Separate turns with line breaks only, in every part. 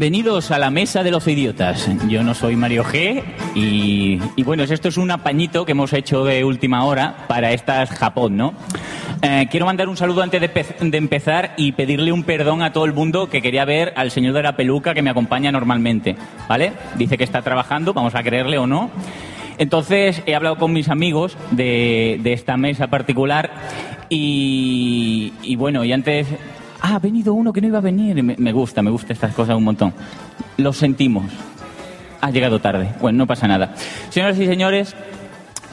Bienvenidos a la mesa de los idiotas. Yo no soy Mario G y, y bueno, esto es un apañito que hemos hecho de última hora para estas Japón, ¿no? Eh, quiero mandar un saludo antes de, de empezar y pedirle un perdón a todo el mundo que quería ver al señor de la peluca que me acompaña normalmente, ¿vale? Dice que está trabajando, vamos a creerle o no. Entonces he hablado con mis amigos de, de esta mesa particular y, y bueno, y antes... Ah, ha venido uno que no iba a venir. Me, me gusta, me gusta estas cosas un montón. Lo sentimos. Ha llegado tarde. Bueno, no pasa nada. Señoras y señores,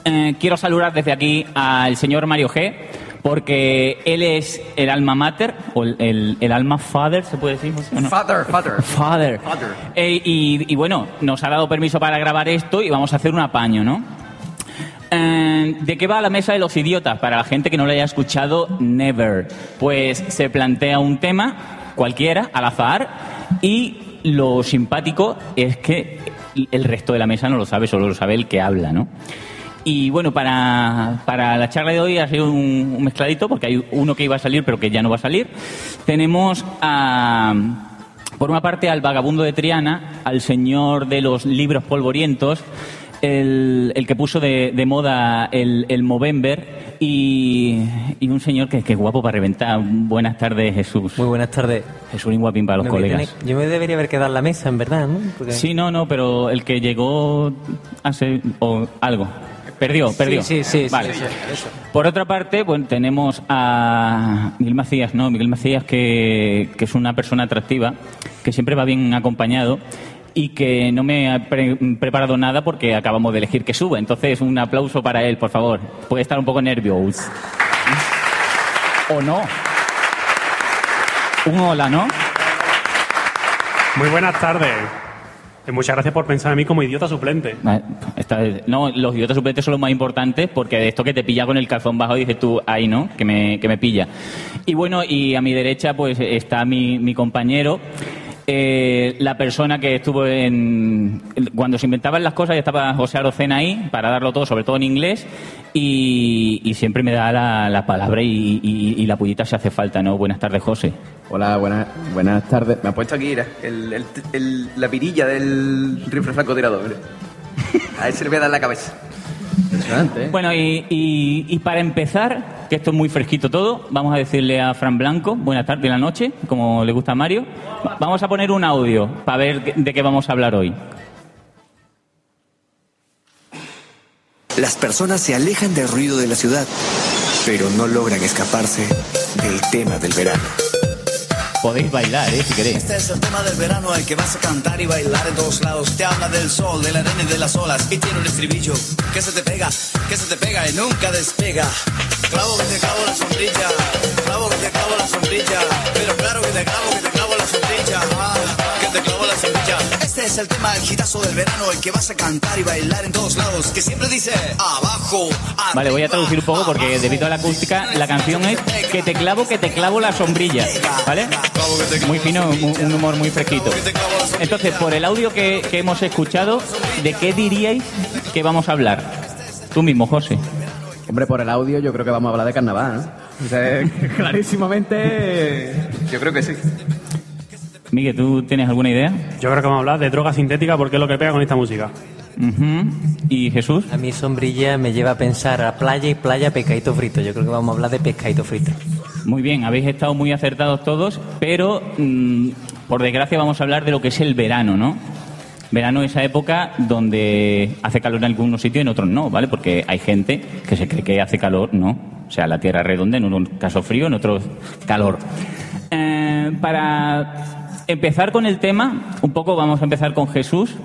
eh, quiero saludar desde aquí al señor Mario G, porque él es el alma mater, o el, el- el alma father, ¿se puede decir?
Father, father.
Father.
Father.
Eh, y, y bueno, nos ha dado permiso para grabar esto y vamos a hacer un apaño, ¿no? Eh, ¿De qué va la mesa de los idiotas? Para la gente que no lo haya escuchado, never. Pues se plantea un tema, cualquiera, al azar, y lo simpático es que el resto de la mesa no lo sabe, solo lo sabe el que habla, ¿no? Y bueno, para, para la charla de hoy ha sido un, un mezcladito, porque hay uno que iba a salir, pero que ya no va a salir. Tenemos a, por una parte, al vagabundo de Triana, al señor de los libros polvorientos, el, el que puso de, de moda el, el Movember, y, y un señor que, que es guapo para reventar. Buenas tardes, Jesús.
Muy buenas tardes.
Jesús guapín para los colegas.
yo me debería haber quedado en la mesa, en verdad, ¿no? Porque-
Sí, no, no, pero el que llegó hace o algo. Perdió, perdió.
sí, sí, sí,
Vale.
sí.
Por otra parte, bueno, tenemos a Miguel Macías, ¿no? Miguel Macías que, que es una persona atractiva, que siempre va bien acompañado y que no me ha pre- preparado nada porque acabamos de elegir que suba. Entonces, un aplauso para él, por favor. Puede estar un poco nervioso. ¿O no? Un hola, ¿no?
Muy buenas tardes. Y muchas gracias por pensar en mí como idiota suplente.
No, los idiotas suplentes son los más importantes porque de esto que te pilla con el calzón bajo dices tú, ahí no, que me, que me pilla. Y bueno, y a mi derecha pues está mi, mi compañero, eh, la persona que estuvo en... Cuando se inventaban las cosas ya estaba José Arocena ahí para darlo todo, sobre todo en inglés, y, siempre me da la, la palabra y, la pullita si hace falta, ¿no? Buenas tardes, José.
Hola, buenas, buenas tardes. Me ha puesto aquí, el, el- el- la pirilla del rifle francotirador. A ese le voy a dar la cabeza. Impresionante, ¿eh?
Bueno, y, y- y para empezar, que esto es muy fresquito todo, vamos a decirle a Fran Blanco, buenas tardes y la noche, como le gusta a Mario. Vamos a poner un audio para ver de qué vamos a hablar hoy.
Las personas se alejan del ruido de la ciudad, pero no logran escaparse del tema del verano.
Podéis bailar, ¿eh? Si queréis.
Este es el tema del verano al que vas a cantar y bailar en todos lados. Te habla del sol, de la arena y de las olas. Y tiene un estribillo que se te pega, que se te pega y nunca despega. Clavo que te clavo la sombrilla, clavo que te clavo la sombrilla. Pero claro que te clavo, que te clavo la sombrilla. Ah, es el tema, el gitazo del verano, el que vas a cantar y bailar en todos lados. Que siempre dice abajo,
Vale, voy a traducir un poco porque
abajo.
debido a la acústica, la canción es Que te clavo, que te clavo la sombrilla. ¿Vale? Muy fino, un, humor muy fresquito. Entonces, por el audio que, que hemos escuchado, ¿de qué diríais que vamos a hablar? Tú mismo, José.
Hombre, por el audio yo creo que vamos a hablar de carnaval, ¿no? O sea, clarísimamente, yo creo que sí.
Miguel, ¿tú tienes alguna idea?
Yo creo que vamos a hablar de droga sintética porque es lo que pega con esta música.
¿Y Jesús?
A mí sombrilla me lleva a pensar a playa y playa pescadito frito. Yo creo que vamos a hablar de pescadito frito.
Muy bien, habéis estado muy acertados todos, pero mm, por desgracia vamos a hablar de lo que es el verano, ¿no? Verano es esa época donde hace calor en algunos sitios y en otros no, ¿vale? Porque hay gente que se cree que hace calor, no. O sea, la Tierra es redonda, en unos casos frío, en otros calor. Eh, para empezar con el tema, un poco vamos a empezar con Jesús.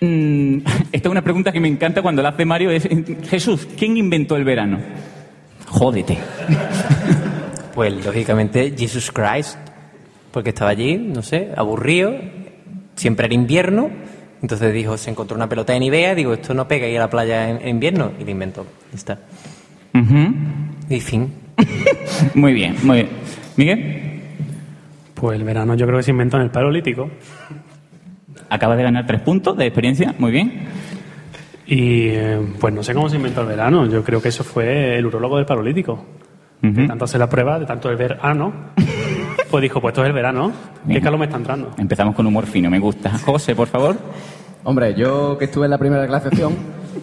Mm, esta es una pregunta que me encanta cuando la hace Mario. Es, Jesús, ¿quién inventó el verano? Jódete.
Pues lógicamente Jesus Christ, porque estaba allí, no sé, aburrido, siempre era invierno, entonces dijo, se encontró una pelota de Nivea, digo, esto no pega ir a la playa en, en invierno, y lo inventó. Está. Y fin.
Muy bien, muy bien. Miguel,
Pues el verano yo creo que se inventó en el Paleolítico.
acabas de ganar tres puntos de experiencia, muy bien.
Y eh, pues no sé cómo se inventó el verano. Yo creo que eso fue el urólogo del Paleolítico. De tanto hacer la prueba, de tanto el verano, pues dijo, pues esto es el verano. ¿Qué calor me está entrando?
Empezamos con humor fino, me gusta. José, por favor.
Hombre, yo que estuve en la primera glaciación,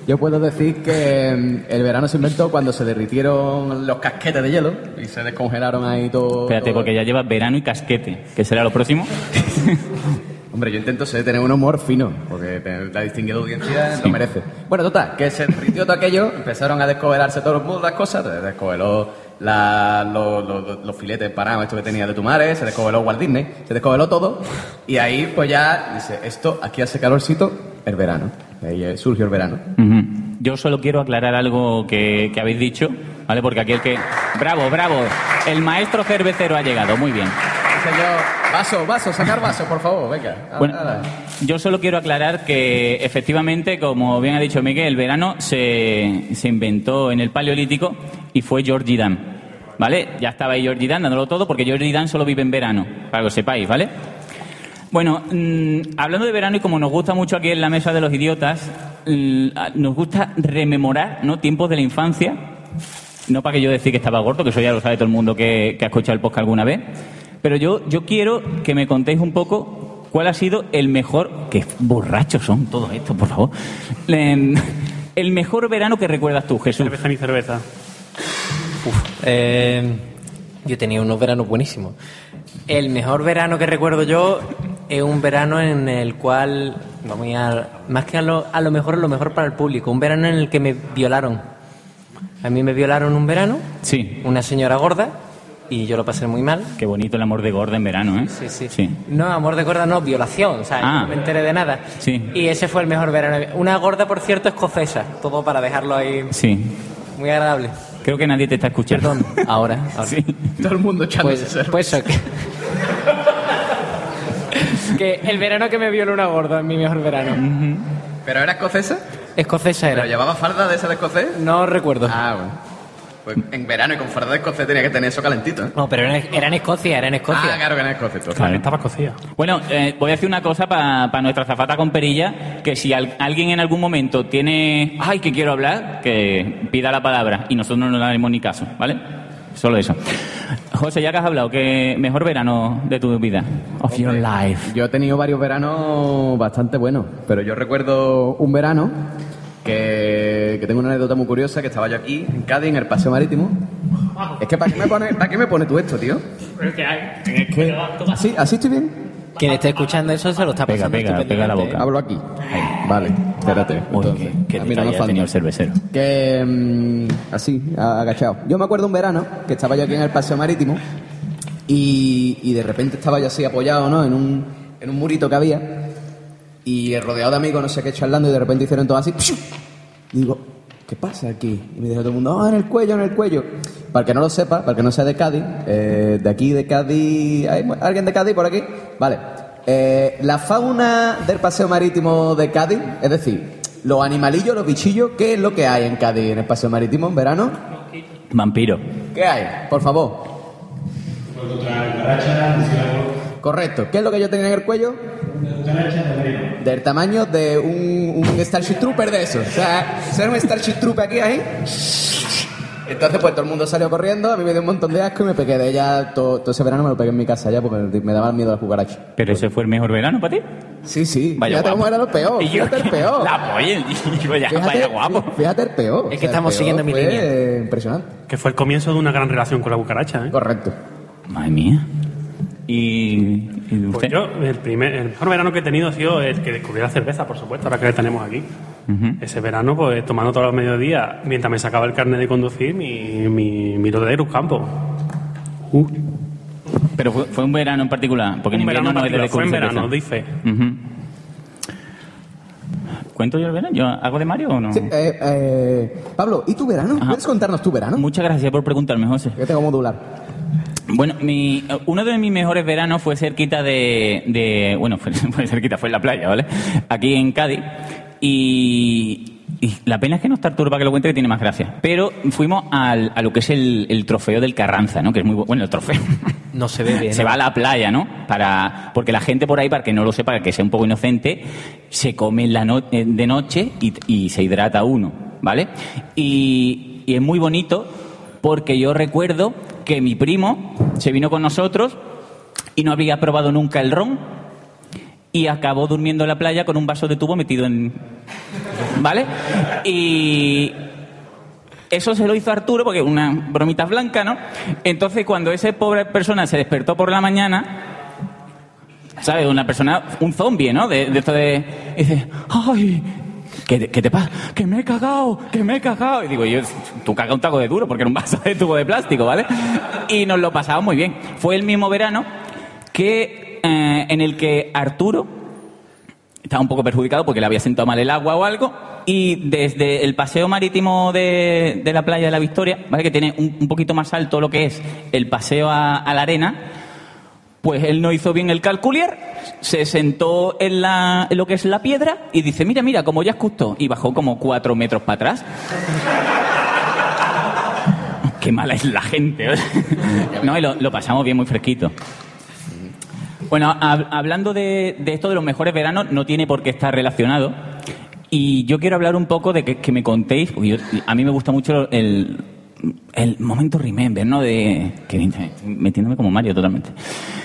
yo puedo decir que mm, el verano se inventó cuando se derritieron los casquetes de hielo y se descongelaron ahí todo.
Espérate,
todo-
porque ya lleva verano y casquete, que será lo próximo.
Hombre, yo intento ser- tener un humor fino, porque la distinguida audiencia lo merece. Bueno, total, que se derritió todo aquello, empezaron a descobelarse todas las cosas, se descobeló la- los, filetes parados estos que tenía de tu madre, se descobeló Walt Disney, se descobeló todo, y ahí pues ya dice, esto, aquí hace calorcito, el verano. Ahí eh, surgió el verano.
Ujú. Yo solo quiero aclarar algo que, que habéis dicho, ¿vale? Porque aquí el que... Bravo, bravo. El maestro cervecero ha llegado, muy bien.
Señor, vaso, vaso, sacar vaso, por favor, venga.
Bueno,
Ahora.
yo solo quiero aclarar que efectivamente, como bien ha dicho Miguel, el verano se, se inventó en el Paleolítico y fue Georgie Dan. ¿Vale? Ya estaba ahí Georgie Dan dándolo todo porque Georgie Dan solo vive en verano, para que lo sepáis, ¿vale? Bueno, mm, hablando de verano y como nos gusta mucho aquí en la mesa de los idiotas, mm, a- nos gusta rememorar ¿no? tiempos de la infancia. No para que yo decir que estaba gordo, que eso ya lo sabe todo el mundo que, que ha escuchado el podcast alguna vez. Pero yo, yo quiero que me contéis un poco cuál ha sido el mejor. Qué borrachos son todos estos, por favor. Em, El mejor verano que recuerdas tú, Jesús.
Cerveza ni cerveza.
Eh, yo tenía unos veranos buenísimos. El mejor verano que recuerdo yo es un verano en el cual, vamos a, más que a lo, a lo mejor, lo mejor para el público, un verano en el que me violaron. A mí me violaron un verano,
Sí.
una señora gorda, y yo lo pasé muy mal.
Qué bonito el amor de gorda en verano, ¿eh?
Sí, sí.
Sí.
No, amor de gorda no, violación, o sea,
Ah.
no me enteré de nada.
Sí.
Y ese fue el mejor verano. Una gorda, por cierto, escocesa, todo para dejarlo ahí
Sí.
muy agradable.
Creo que nadie te está escuchando.
Perdón, ahora. ahora.
Sí.
Todo el mundo echándose
Pues, pues eso, que... el verano que me violó una gorda es mi mejor verano.
¿Pero era escocesa?
Escocesa
¿Pero
era.
llevaba farda de esa de escocés?
No recuerdo.
Ah, bueno. Pues en verano y con farda de escocés tenía que tener eso calentito, ¿eh?
No, pero era, era en Escocia, era en Escocia.
Ah, claro que era escocés. entonces.
Claro.
Estaba cocida.
Bueno, eh, voy a decir una cosa para nuestra zafata con perilla, que si al- alguien en algún momento tiene, ay, que quiero hablar, que pida la palabra y nosotros no le haremos ni caso, ¿vale? Solo eso. José, ya que has hablado, ¿qué mejor verano de tu vida? Of your life.
Yo he tenido varios veranos bastante buenos, pero yo recuerdo un verano que, que tengo una anécdota muy curiosa, que estaba yo aquí, en Cádiz, en el Paseo Marítimo. Es que ¿para qué me pone, para qué me pone tú esto, tío? ¿Qué? ¿Así, ¿Así estoy bien?
Quien esté escuchando eso se lo está
Pega,
pasando
pega, pega la boca.
Hablo aquí. Vale, espérate.
Uy,
entonces.
qué, qué
Ah, mira, no
el cervecero.
Que mm, así, agachado. Yo me acuerdo un verano que estaba yo aquí en el paseo marítimo y, y de repente estaba yo así apoyado, ¿no? En un, en un murito que había y rodeado de amigos, no sé qué, charlando y de repente hicieron todo así. digo, ¿qué pasa aquí? Y me dijo todo el mundo, ah, en el cuello, en el cuello. Para el que no lo sepa, para el que no sea de Cádiz, eh, de aquí de Cádiz, ¿hay alguien de Cádiz por aquí? Vale. Eh, la fauna del paseo marítimo de Cádiz, es decir, los animalillos, los bichillos, ¿qué es lo que hay en Cádiz en el paseo marítimo en verano?
Vampiro.
¿Qué hay? Por favor. Correcto. ¿Qué es lo que yo tenía en el cuello? Del tamaño de un, un Starship Trooper de esos. O sea, ser un Starship Trooper aquí ahí. Entonces, pues todo el mundo salió corriendo, a mí me dio un montón de asco y me pegué de ella. Todo, todo ese verano me lo pegué en mi casa ya porque me, daba miedo las cucarachas.
Pero ese fue el mejor verano para ti.
Sí, sí.
Vaya
fíjate
guapo.
cómo era lo peor.
Y yo
Fíjate el peor.
La polla, ya, vaya guapo.
Fíjate el peor.
Es
O
que
sea,
estamos siguiendo mi línea.
Impresionante.
Que fue el comienzo de una gran relación con la cucaracha, ¿eh?
Correcto.
Madre mía. Y, y
Pues yo, el, primer, el mejor verano que he tenido ha sido el que descubrí la cerveza, por supuesto, ahora que la tenemos aquí.
Ujú.
Ese verano, pues tomando todos los mediodías, mientras me sacaba el carnet de conducir, mi, mi, mi Roderos Campo. Uh,
Pero fue, fue un verano en particular, porque en
un
invierno
verano
no de
fue en verano,
cerveza.
fe.
Ujú. ¿Cuento yo el verano? ¿Yo hago de Mario o no?
Sí, eh, eh, Pablo, ¿y tu verano?
Ajá.
¿Puedes contarnos tu verano?
Muchas gracias por preguntarme, José.
Yo tengo modular.
Bueno, mi, uno de mis mejores veranos fue cerquita de, de- bueno, fue, fue cerquita, fue en la playa, ¿vale? Aquí en Cádiz. Y, y la pena es que no está Arturo para que lo cuente, que tiene más gracia. Pero fuimos al- a lo que es el, el trofeo del Carranza, ¿no? Que es muy bu- bueno, el trofeo.
No se ve bien.
se
¿no?
va a la playa, ¿no? Para, porque la gente por ahí, para que no lo sepa, que sea un poco inocente, se come la no- eh, de noche y, y se hidrata uno, ¿vale? Y, y es muy bonito porque yo recuerdo que mi primo se vino con nosotros y no había probado nunca el ron y acabó durmiendo en la playa con un vaso de tubo metido en... ¿Vale? Y eso se lo hizo Arturo porque una bromita blanca, ¿no? Entonces cuando esa pobre persona se despertó por la mañana, ¿sabes? Una persona, un zombie, ¿no? De, de esto de... dice, ¡ay! ¿Qué, qué te pasa? Que me he cagado, que me he cagado. Y digo, yo, tú caga un taco de duro porque era un vaso de tubo de plástico, ¿vale? Y nos lo pasamos muy bien. Fue el mismo verano que eh, en el que Arturo estaba un poco perjudicado porque le había sentado mal el agua o algo. Y desde el paseo marítimo de, de la playa de la Victoria, ¿vale? que tiene un, un poquito más alto lo que es el paseo a la arena, pues él no hizo bien el calculier, se sentó en, la, lo que es la piedra y dice, mira, mira, como ya es justo. Y bajó como cuatro metros para atrás. Qué mala es la gente. ¿eh? no, y lo, pasamos bien, muy fresquito. Bueno, hab- hablando de, esto de los mejores veranos, no tiene por qué estar relacionado. Y yo quiero hablar un poco de que, me contéis, porque a mí me gusta mucho el, el momento remember, ¿no? De. Que metiéndome como Mario totalmente.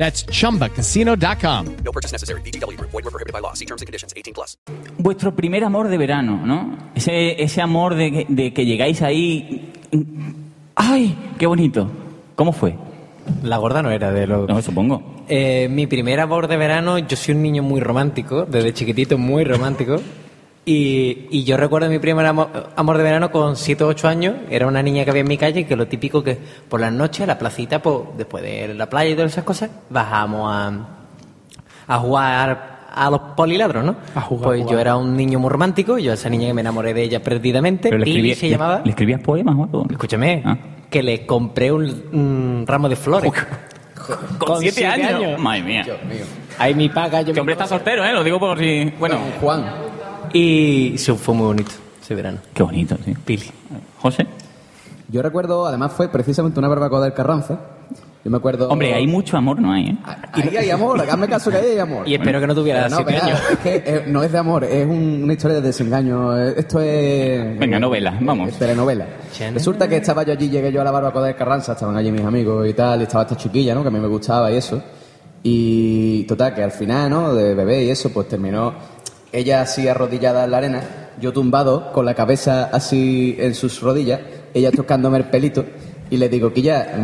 That's chumbacasino.com.
No purchase necessary. VGW Group. Void were prohibited by law. See terms and conditions. 18 plus.
vuestro primer amor de verano, ¿no? Ese, ese amor de, que- de que llegáis ahí. ¡Ay! ¡Qué bonito! ¿Cómo fue?
La gorda no era de lo...
No, supongo.
Eh, mi primer amor de verano, yo soy un niño muy romántico, desde chiquitito muy romántico. Y, y yo recuerdo mi primer amor, amor de verano con 7 o 8 años. Era una niña que había en mi calle, que lo típico que por las noches, a la placita, pues, después de la playa y todas esas cosas, bajamos a, a jugar a los poliladros, ¿no?
A jugar,
pues
jugar.
yo era un niño muy romántico, yo a esa niña que me enamoré de ella perdidamente,
Pero le
Pili
escribía-
se llamaba.
¿Le, le escribías poemas o algo?
Escúchame,
Ah.
que le compré un, un ramo de flores.
Con siete
siete
años.
años.
Madre mía.
Dios mío.
Ahí mi paga, yo
hombre está soltero, ¿eh? Lo digo por si. Bueno.
Juan.
Y sí, fue muy bonito ese verano.
Qué bonito, sí.
Pili.
José.
Yo recuerdo, además fue precisamente una barbacoa del Carranza. Yo me acuerdo.
Hombre, hay mucho amor, ¿no hay? ¿eh?
Ahí hay amor, hazme caso que ahí hay amor.
Y espero que no tuviera
no,
siete años.
Es que eh, no es de amor, es un- una historia de desengaño. Eh, Esto es.
Venga, novela, vamos.
Es telenovela. Resulta que estaba yo allí, llegué yo a la barbacoa del Carranza, estaban allí mis amigos y tal, y estaba esta chiquilla, ¿no? Que a mí me gustaba y eso. Y total, que al final, ¿no? De bebé y eso, pues terminó ella así arrodillada en la arena, yo tumbado, con la cabeza así en sus rodillas, ella tocándome el pelito, y le digo, que ya,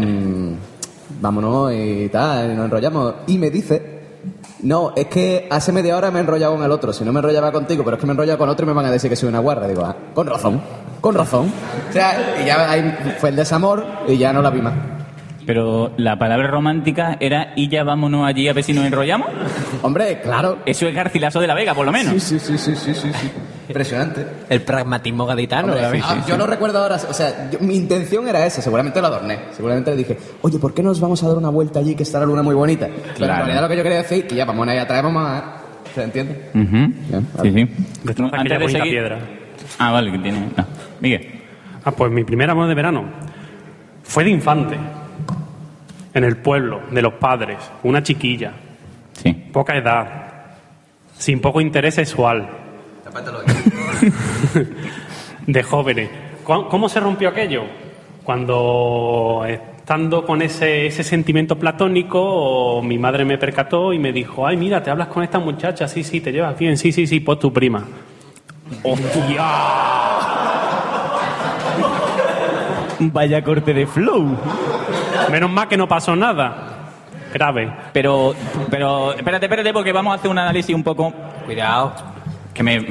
vámonos y tal, y nos enrollamos. Y me dice, no, es que hace media hora me he enrollado con el otro, si no me enrollaba contigo, pero es que me he enrollado con otro y me van a decir que soy una guarra. Digo, ah, con razón, con razón. O sea, y ya ahí fue el desamor y ya no la vi más.
Pero la palabra romántica era y ya vámonos allí a ver si nos enrollamos.
Hombre, claro.
Eso es Garcilaso de la Vega, por lo menos.
Sí, sí, sí, sí, sí, sí. Impresionante.
El pragmatismo gaditano.
Ah, yo no recuerdo ahora, o sea, yo- mi intención era esa, seguramente lo adorné. Seguramente le dije, oye, ¿por qué nos vamos a dar una vuelta allí que está la luna muy bonita? Pero en
Claro.
realidad lo que yo quería decir, que ya vamos a ir atrás, vamos a... ¿Se entiende?
Ujú.
Bien,
Sí, sí.
De
No,
aquella
antes de
bonita
seguir-
piedra.
Ah, vale, que tiene. no. Miguel.
Ah, pues mi primer amor de verano fue de infante. En el pueblo, de los padres, una chiquilla,
Sí.
poca edad, sin poco interés sexual, de jóvenes. ¿Cu- ¿Cómo se rompió aquello? Cuando estando con ese, ese sentimiento platónico, mi madre me percató y me dijo, ay, mira, te hablas con esta muchacha, sí, sí, te llevas bien, sí, sí, sí, pues tu prima.
Vaya corte de flow.
Menos mal que no pasó nada. Grave.
Pero, pero, espérate, espérate, porque vamos a hacer un análisis un poco.
Cuidado.
Que me.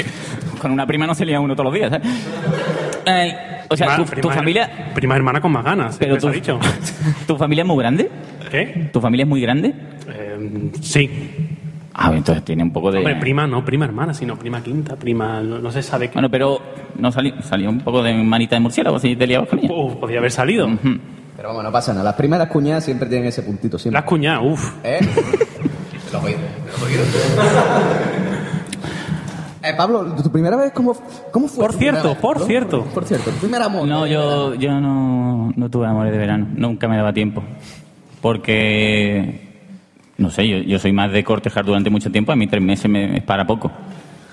con una prima no se lía uno todos los días, ¿eh? Eh, o sea,
Prima-
tu, tu
prima-
familia.
Prima hermana con más ganas,
Pero tu,
dicho.
¿Tu familia es muy grande?
¿Qué?
¿Tu familia es muy grande?
Eh, sí.
Ah, entonces tiene un poco de.
Hombre, prima no, prima hermana, sino prima quinta, prima. No, no se sabe qué.
Bueno, pero no salió, salió un poco de manita de murciélago si te liabas con ella.
Uf, podía haber salido.
Pero vamos, no pasa nada. Las primeras cuñadas siempre tienen ese puntito, siempre.
Las cuñadas, uff.
¿Eh? Lo oído, lo oído. Eh, Pablo, ¿tu primera vez cómo, cómo fue?
Por cierto,
vez?
por
¿No?
cierto.
Por cierto, tu primer amor.
No, yo, yo no, no tuve amores de verano. Nunca me daba tiempo. Porque. No sé, yo, yo soy más de cortejar durante mucho tiempo. A mí tres meses me es para poco.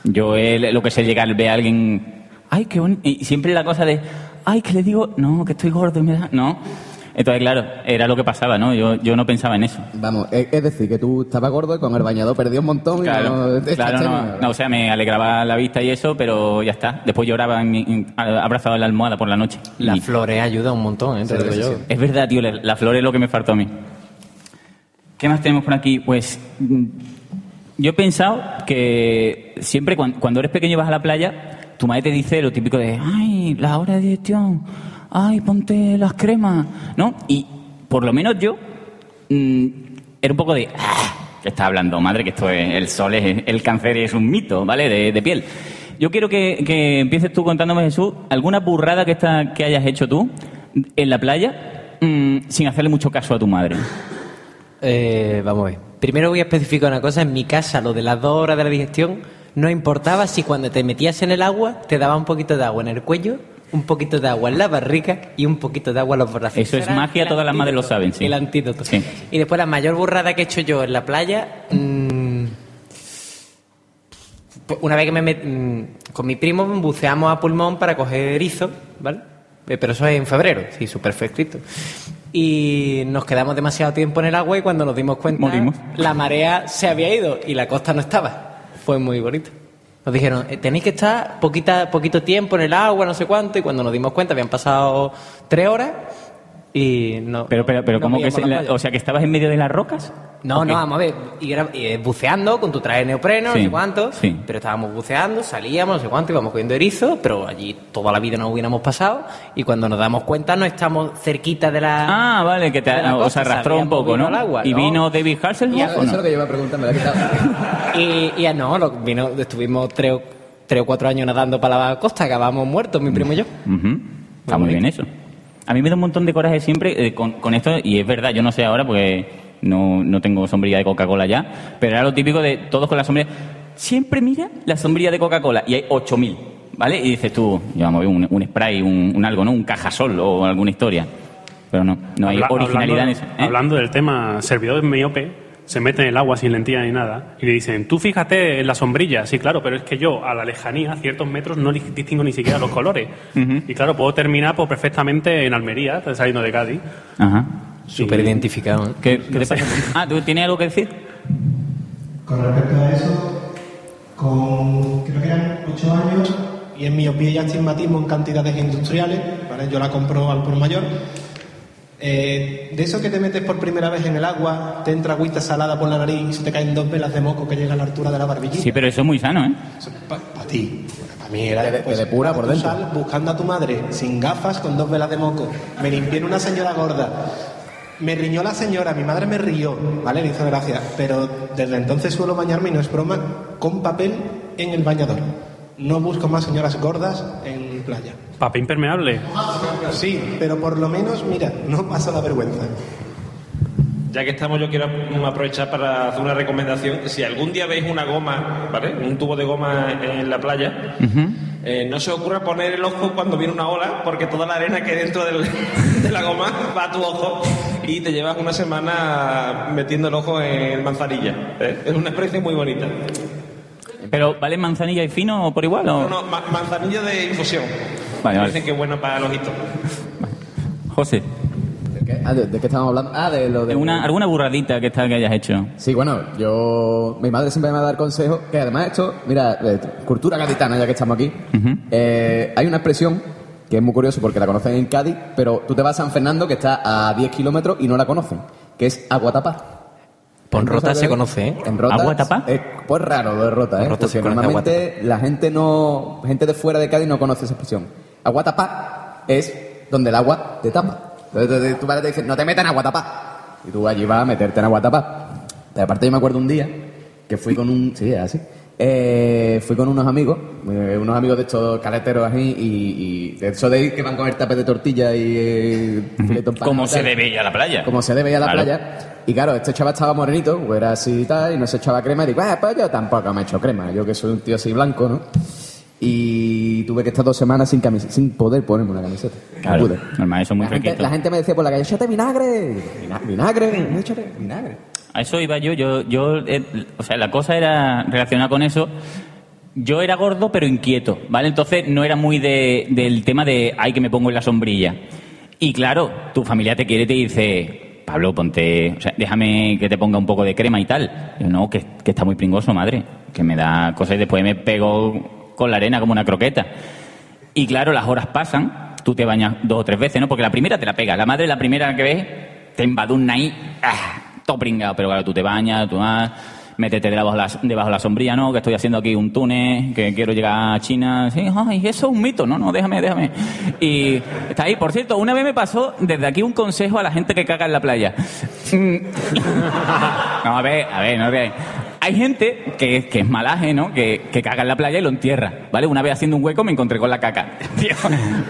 Yo eh, lo que sé llegar, ve a alguien. Ay, qué bonito. Y siempre la cosa de. Ay, que le digo. No, que estoy gordo y me da. No. Entonces, claro, era lo que pasaba, ¿no? Yo, yo no pensaba en eso.
Vamos, es decir, que tú estabas gordo y con el bañador perdí un montón y
Claro,
no, te
claro, no, no, o sea, me alegraba la vista y eso, pero ya está. Después lloraba en mi- en- abrazado en la almohada por la noche.
Las
Y-
flores ayudan un montón, ¿eh? Te lo digo yo.
Es verdad, tío, la, la flor es lo que me faltó a mí. ¿Qué más tenemos por aquí? Pues mm, yo he pensado que siempre cuan- cuando, eres pequeño y vas a la playa, tu madre te dice lo típico de, ay, la hora de digestión, ay, ponte las cremas, ¿no? Y por lo menos yo mm, era un poco de, ah, ¿qué está hablando, madre? Que esto es, el sol es, el cáncer es un mito, ¿vale? De, de piel. Yo quiero que, que empieces tú contándome, Jesús, alguna burrada que, está, que hayas hecho tú en la playa mm, sin hacerle mucho caso a tu madre.
Eh, vamos a ver. Primero voy a especificar una cosa. En mi casa, lo de las dos horas de la digestión, no importaba si cuando te metías en el agua te daba un poquito de agua en el cuello, un poquito de agua en la barriga y un poquito de agua en los brazos.
Eso es magia, todas las madres lo saben, sí.
El antídoto.
Sí.
Y después la mayor burrada que he hecho yo en la playa... mm, pues una vez que me met- mm, con mi primo buceamos a pulmón para coger erizo, ¿vale? Eh, Pero eso es en febrero, sí, súper fresquito. Y nos quedamos demasiado tiempo en el agua y cuando nos dimos cuenta,
Morimos.
la marea se había ido y la costa no estaba. Fue muy bonito. Nos dijeron, eh, tenéis que estar poquita, poquito tiempo en el agua, no sé cuánto, y cuando nos dimos cuenta habían pasado tres horas y no.
Pero, pero, pero
no
¿cómo que se-
la
o sea, que estabas en medio de las rocas?
No,
¿O
no, vamos a ver. Y era, y, eh, buceando con tu traje de neopreno,
Sí,
no sé cuánto.
sí.
Pero estábamos buceando, salíamos, no sé cuánto, íbamos cogiendo erizos, pero allí toda la vida no hubiéramos pasado. Y cuando nos damos cuenta, no estamos cerquita de la.
Ah, vale, que te, os arrastró un poco, ¿no?
agua,
¿Y
¿no?
vino David Hasselhoff
Eso es
no?
lo que yo iba a preguntar, me quitado.
Y, y ah, no, lo- vino, estuvimos tres o, tres o cuatro años nadando para la costa, acabamos muertos, mi primo y yo.
Está muy bien eso. A mí me da un montón de coraje siempre eh, con, con esto, y es verdad, yo no sé ahora porque no, no tengo sombrilla de Coca-Cola ya, pero era lo típico de todos con la sombrilla. Siempre mira la sombrilla de Coca-Cola y hay 8.000, ¿vale? Y dices tú, ya vamos a ver, un, un spray, un, un algo, ¿no? Un cajasol o alguna historia. Pero no, no hay
Habla-
originalidad
hablando,
en eso. ¿eh?
Hablando del tema, servidor miope se mete en el agua sin lentilla ni nada y le dicen, tú fíjate en la sombrilla. Sí, claro, pero es que yo a la lejanía, a ciertos metros, no distingo ni siquiera los colores. Y claro, puedo terminar pues, perfectamente en Almería, saliendo de Cádiz.
Ajá.
Súper identificado.
¿Qué, qué te pasa? Ah, ¿tú tienes algo que decir?
Con respecto a eso, con creo que eran 8 años y en miopía y astigmatismo en cantidades industriales, ¿vale? yo la compro al por mayor, Eh, de eso que te metes por primera vez en el agua, te entra agüita salada por la nariz y se te caen dos velas de moco que llega a la altura de la barbillita.
Sí, pero eso es muy sano, ¿eh?
Para ti. Para mí era.
De-
pues,
te depura por dentro.
sal buscando a tu madre sin gafas con dos velas de moco. Me limpié en una señora gorda. Me riñó la señora, mi madre me rió, ¿vale? Le hizo gracia. Pero desde entonces suelo bañarme, y no es broma, con papel en el bañador. No busco más señoras gordas en playa.
Papel impermeable.
Sí, pero por lo menos, mira, no pasa la vergüenza.
Ya que estamos, yo quiero aprovechar para hacer una recomendación. Si algún día veis una goma, ¿vale? Un tubo de goma en la playa, eh, no se os ocurra poner el ojo cuando viene una ola, porque toda la arena que hay dentro del- de la goma va a tu ojo y te llevas una semana metiendo el ojo en manzanilla. ¿eh? Es una experiencia muy bonita.
Pero, ¿vale manzanilla y fino por igual o...?
No, no, ma- manzanilla de infusión.
Vale, vale.
Dicen que es bueno para el ojito.
José,
¿De qué, ah, de- de qué estábamos hablando? Ah, de lo de...
una, ¿alguna burradita que, está, que hayas hecho?
Sí, bueno, yo... Mi madre siempre me va a dar consejos, que además esto, mira, eh, cultura gaditana, ya que estamos aquí, eh, hay una expresión que es muy curioso porque la conocen en Cádiz, pero tú te vas a San Fernando, que está a 10 kilómetros, y no la conocen, que es agua tapa.
Por Rota se conoce, ¿eh?
En Rota,
¿Agua tapa?
Es pues raro lo de Rota, ¿eh?
Rota
Porque normalmente la gente no... Gente de fuera de Cádiz no conoce esa expresión. Agua tapa es donde el agua te tapa. Entonces tu padre te dice, no te metas en agua tapa. Y tú allí vas a meterte en agua tapa. Pero aparte yo me acuerdo un día que fui con un... Sí, así. Eh, fui con unos amigos, eh, unos amigos de estos caleteros así, y, y de eso de ir que van con el tapete de tortilla y eh,
Como se debe ir a la playa.
Como se debe ir a la
Claro.
playa. Y claro, este chaval estaba morenito, pues era así y tal, y no se echaba crema. Y digo, ah, pues yo tampoco me echo crema. Yo que soy un tío así blanco, ¿no? Y tuve que estar dos semanas sin, camis- sin poder ponerme una camiseta. No pude.
normal, eso es muy
la gente, la gente me decía por la calle, échate vinagre. Vina- Vinagre, échate vinagre.
A eso iba yo. Yo, yo eh, o sea, la cosa era relacionada con eso. Yo era gordo pero inquieto, ¿vale? Entonces no era muy de, del tema de, ay, que me pongo en la sombrilla. Y claro, tu familia te quiere y te dice, Pablo, ponte, o sea, déjame que te ponga un poco de crema y tal. Yo, no, que, que está muy pringoso, madre, que me da cosas y después me pego con la arena como una croqueta. Y claro, las horas pasan, tú te bañas dos o tres veces, ¿no? Porque la primera te la pega, la madre la primera que ves te embadurna ahí, ¡ah! todo pringado, pero claro, tú te bañas, tú vas, métete debajo de la, debajo de la sombrilla, ¿no? Que estoy haciendo aquí un túnez, que quiero llegar a China, sí, ay, eso es un mito, no, no, déjame, déjame. Y está ahí, por cierto, una vez me pasó desde aquí un consejo a la gente que caga en la playa. No, a ver, a ver, no veáis. Hay gente que, que es malaje, ¿no? Que, que caga en la playa y lo entierra, ¿vale? Una vez haciendo un hueco me encontré con la caca. Tío,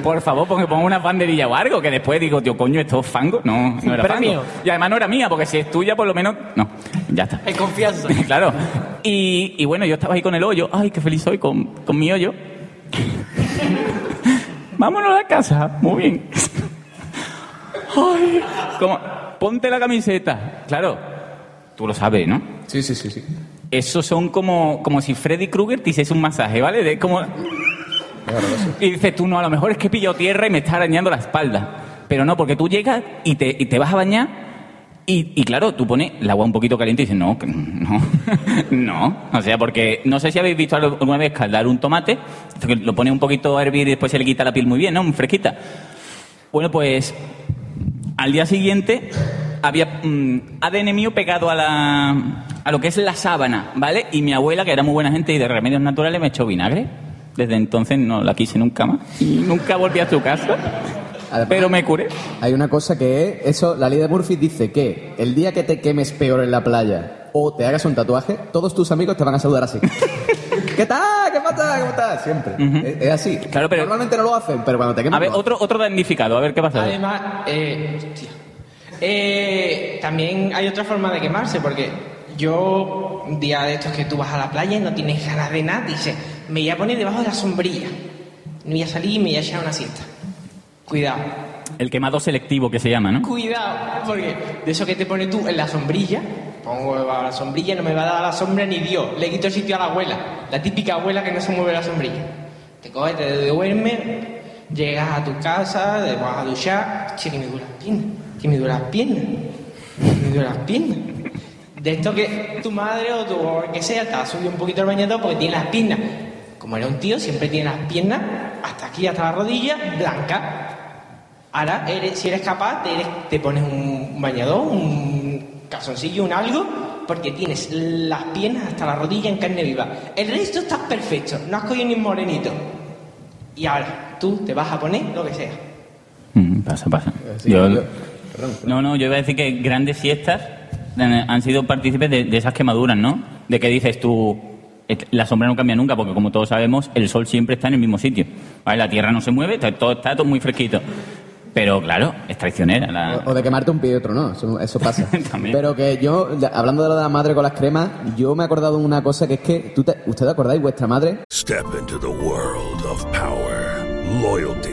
por favor, porque pongo una banderilla o algo, que después digo, tío, coño, esto es fango. No, no era
premio.
fango. Y además no era mía, porque si es tuya, por lo menos... No, ya está.
Hay confianza.
claro. Y, y bueno, yo estaba ahí con el hoyo. Ay, qué feliz soy con, con mi hoyo. Vámonos a la casa. Muy bien. Ay, como, ponte la camiseta. Claro, tú lo sabes, ¿no?
Sí, sí, sí, sí.
Esos son como, como si Freddy Krueger te hiciese un masaje, ¿vale? De como... Y dices tú, no, a lo mejor es que pillo tierra y me está arañando la espalda. Pero no, porque tú llegas y te, y te vas a bañar y, y claro, tú pones el agua un poquito caliente y dices, no, no, no. O sea, porque no sé si habéis visto alguna vez caldar un tomate, que lo pones un poquito a hervir y después se le quita la piel muy bien, ¿no? Muy fresquita. Bueno, pues al día siguiente había mm, ADN mío pegado a la a lo que es la sábana, ¿vale? Y mi abuela, que era muy buena gente y de remedios naturales, me echó vinagre. Desde entonces no la quise nunca más y nunca volví a su casa. Pero me curé.
Hay una cosa que es, eso, la ley de Murphy dice que el día que te quemes peor en la playa o te hagas un tatuaje, todos tus amigos te van a saludar así. ¿Qué tal? ¿Qué pasa? ¿Cómo estás? Siempre. es, es así.
Claro, pero-
Normalmente no lo hacen, pero cuando te quemas...
A ver, otro, otro damnificado, a ver qué pasa.
Además, eh, hostia. Eh, también hay otra forma de quemarse, porque yo, un día de estos que tú vas a la playa y no tienes ganas de nada, dices, me voy a poner debajo de la sombrilla. Me voy a salir y me voy a echar una siesta. Cuidado.
El quemado selectivo que se llama, ¿no?
Cuidado, porque de eso que te pones tú en la sombrilla, pongo debajo de la sombrilla, no me va a dar la sombra ni Dios. Le quito el sitio a la abuela, la típica abuela que no se mueve la sombrilla. Te coges, te duermes, llegas a tu casa, te vas a duchar, che, que me duele las piernas, me duele las piernas. De esto que tu madre o tu o que sea te ha subido un poquito el bañador porque tiene las piernas. Como era un tío, siempre tiene las piernas hasta aquí, hasta la rodilla, blancas. Ahora, eres- si eres capaz, te, eres- te pones un bañador, un calzoncillo, un algo, porque tienes las piernas hasta la rodilla en carne viva. El resto está perfecto, no has cogido ni un morenito. Y ahora, tú te vas a poner lo que sea.
Mm, pasa, pasa.
sí,
Yo-
yo-
no, no, yo iba a decir que grandes siestas eh, han sido partícipes de, de esas quemaduras, ¿no? De que dices tú, eh, la sombra no cambia nunca, porque como todos sabemos, el sol siempre está en el mismo sitio. ¿vale? La tierra no se mueve, todo, está todo muy fresquito. Pero claro, es traicionera. La...
O, o de quemarte un pie y otro no, eso, eso pasa. Pero que yo, hablando de lo de la madre con las cremas, yo me he acordado de una cosa que es que, ¿tú te- ¿ustedes acordáis? Vuestra madre
Step into the world of power, loyalty,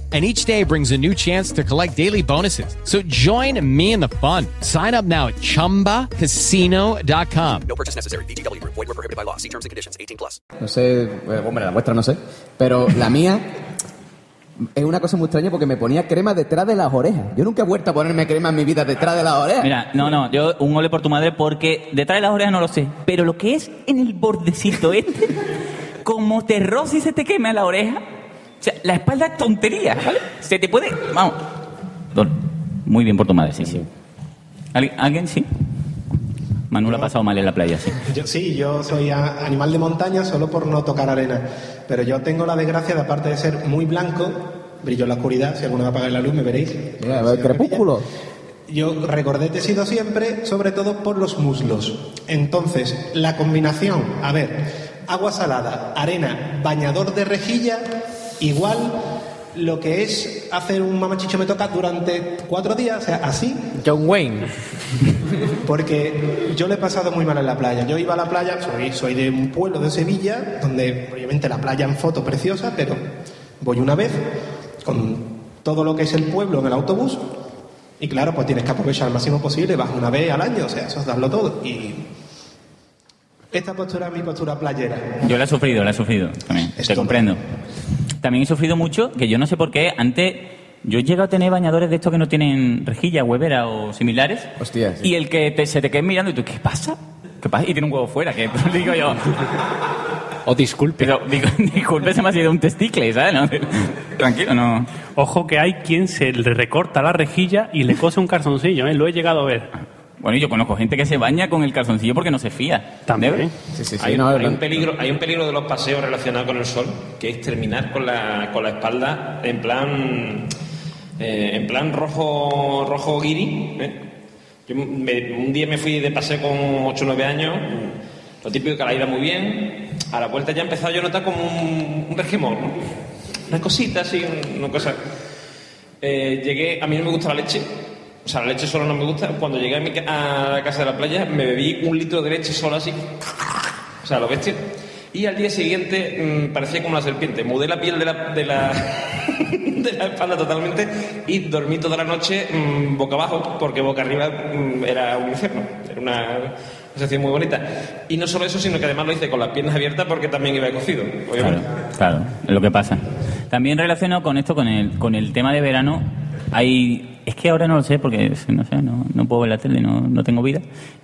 And each day brings a new chance to collect daily bonuses. So join me in the fun. Sign up now at chumbacasino.com.
No purchase necessary. VGW Group. Void were prohibited by law. See terms and conditions. 18 plus.
No sé, eh, hombre, la vuestra no sé. Pero la mía es una cosa muy extraña porque me ponía crema detrás de las orejas. Yo nunca he vuelto a ponerme crema en mi vida detrás de las orejas.
Mira, no, no, yo un ole por tu madre porque detrás de las orejas no lo sé. Pero lo que es en el bordecito este, como te roce y se te quema la oreja, o sea, la espalda es tontería, ¿vale? Se te puede. Vamos. Don, Muy bien por tu madre, sí, sí. ¿Alguien, ¿alguien sí? Manuel ha pasado mal en la playa, sí.
Yo, sí, yo soy a- animal de montaña solo por no tocar arena. Pero yo tengo la desgracia, de aparte de ser muy blanco, brillo en la oscuridad, si alguno va a apagar la luz me veréis.
Mira, el crepúsculo.
Yo recordete he sido siempre, sobre todo por los muslos. Entonces, la combinación, a ver, agua salada, arena, bañador de rejilla, igual lo que es hacer un mamachicho me toca durante cuatro días, o sea, así.
John Wayne.
Porque yo le he pasado muy mal en la playa. Yo iba a la playa, soy, soy de un pueblo de Sevilla, donde obviamente la playa en foto preciosa, pero voy una vez con todo lo que es el pueblo en el autobús y claro, pues tienes que aprovechar al máximo posible, vas una vez al año, o sea, eso es darlo todo. Y esta postura es mi postura playera.
Yo la he sufrido, la he sufrido también. Te comprendo. También he sufrido mucho, que yo no sé por qué, antes yo he llegado a tener bañadores de estos que no tienen rejilla, huevera o similares.
Hostia, sí.
Y el que te- se te quede mirando y tú, ¿qué pasa? ¿Qué pasa? Y tiene un huevo fuera, que digo yo.
O disculpe.
Pero, digo, disculpe, se me ha sido un testicle, ¿sabes? No, tranquilo, no.
Ojo que hay quien se le recorta la rejilla y le cose un calzoncillo, ¿eh? Lo he llegado a ver.
Bueno, yo conozco gente que se baña con el calzoncillo porque no se fía.
También.
Sí, sí, sí.
hay,
no,
hay
es
un peligro, hay un peligro de los paseos relacionados con el sol, que es terminar con la, con la espalda en plan eh, en plan rojo rojo guiri. ¿eh? Yo me- un día me fui de paseo con 8 o 9 años, lo típico que la ida muy bien, a la vuelta ya he empezado yo a notar como un, un resquemor, ¿no? una cosita así, una cosa. Eh, llegué, a mí no me gusta la leche, o sea, la leche solo no me gusta. Cuando llegué a, mi a la casa de la playa, me bebí un litro de leche solo así, o sea, lo bestia. Y al día siguiente mm, parecía como una serpiente. Mudé la piel de la, de la, de la espalda totalmente y dormí toda la noche mm, boca abajo, porque boca arriba mm, era un infierno. Era una sensación muy bonita. Y no solo eso, sino que además lo hice con las piernas abiertas porque también iba cocido, obviamente.
Claro, es lo que pasa. También relacionado con esto, con el, con el tema de verano, hay... Es que ahora no lo sé porque, no sé, no, no puedo ver la tele, no, no tengo vida.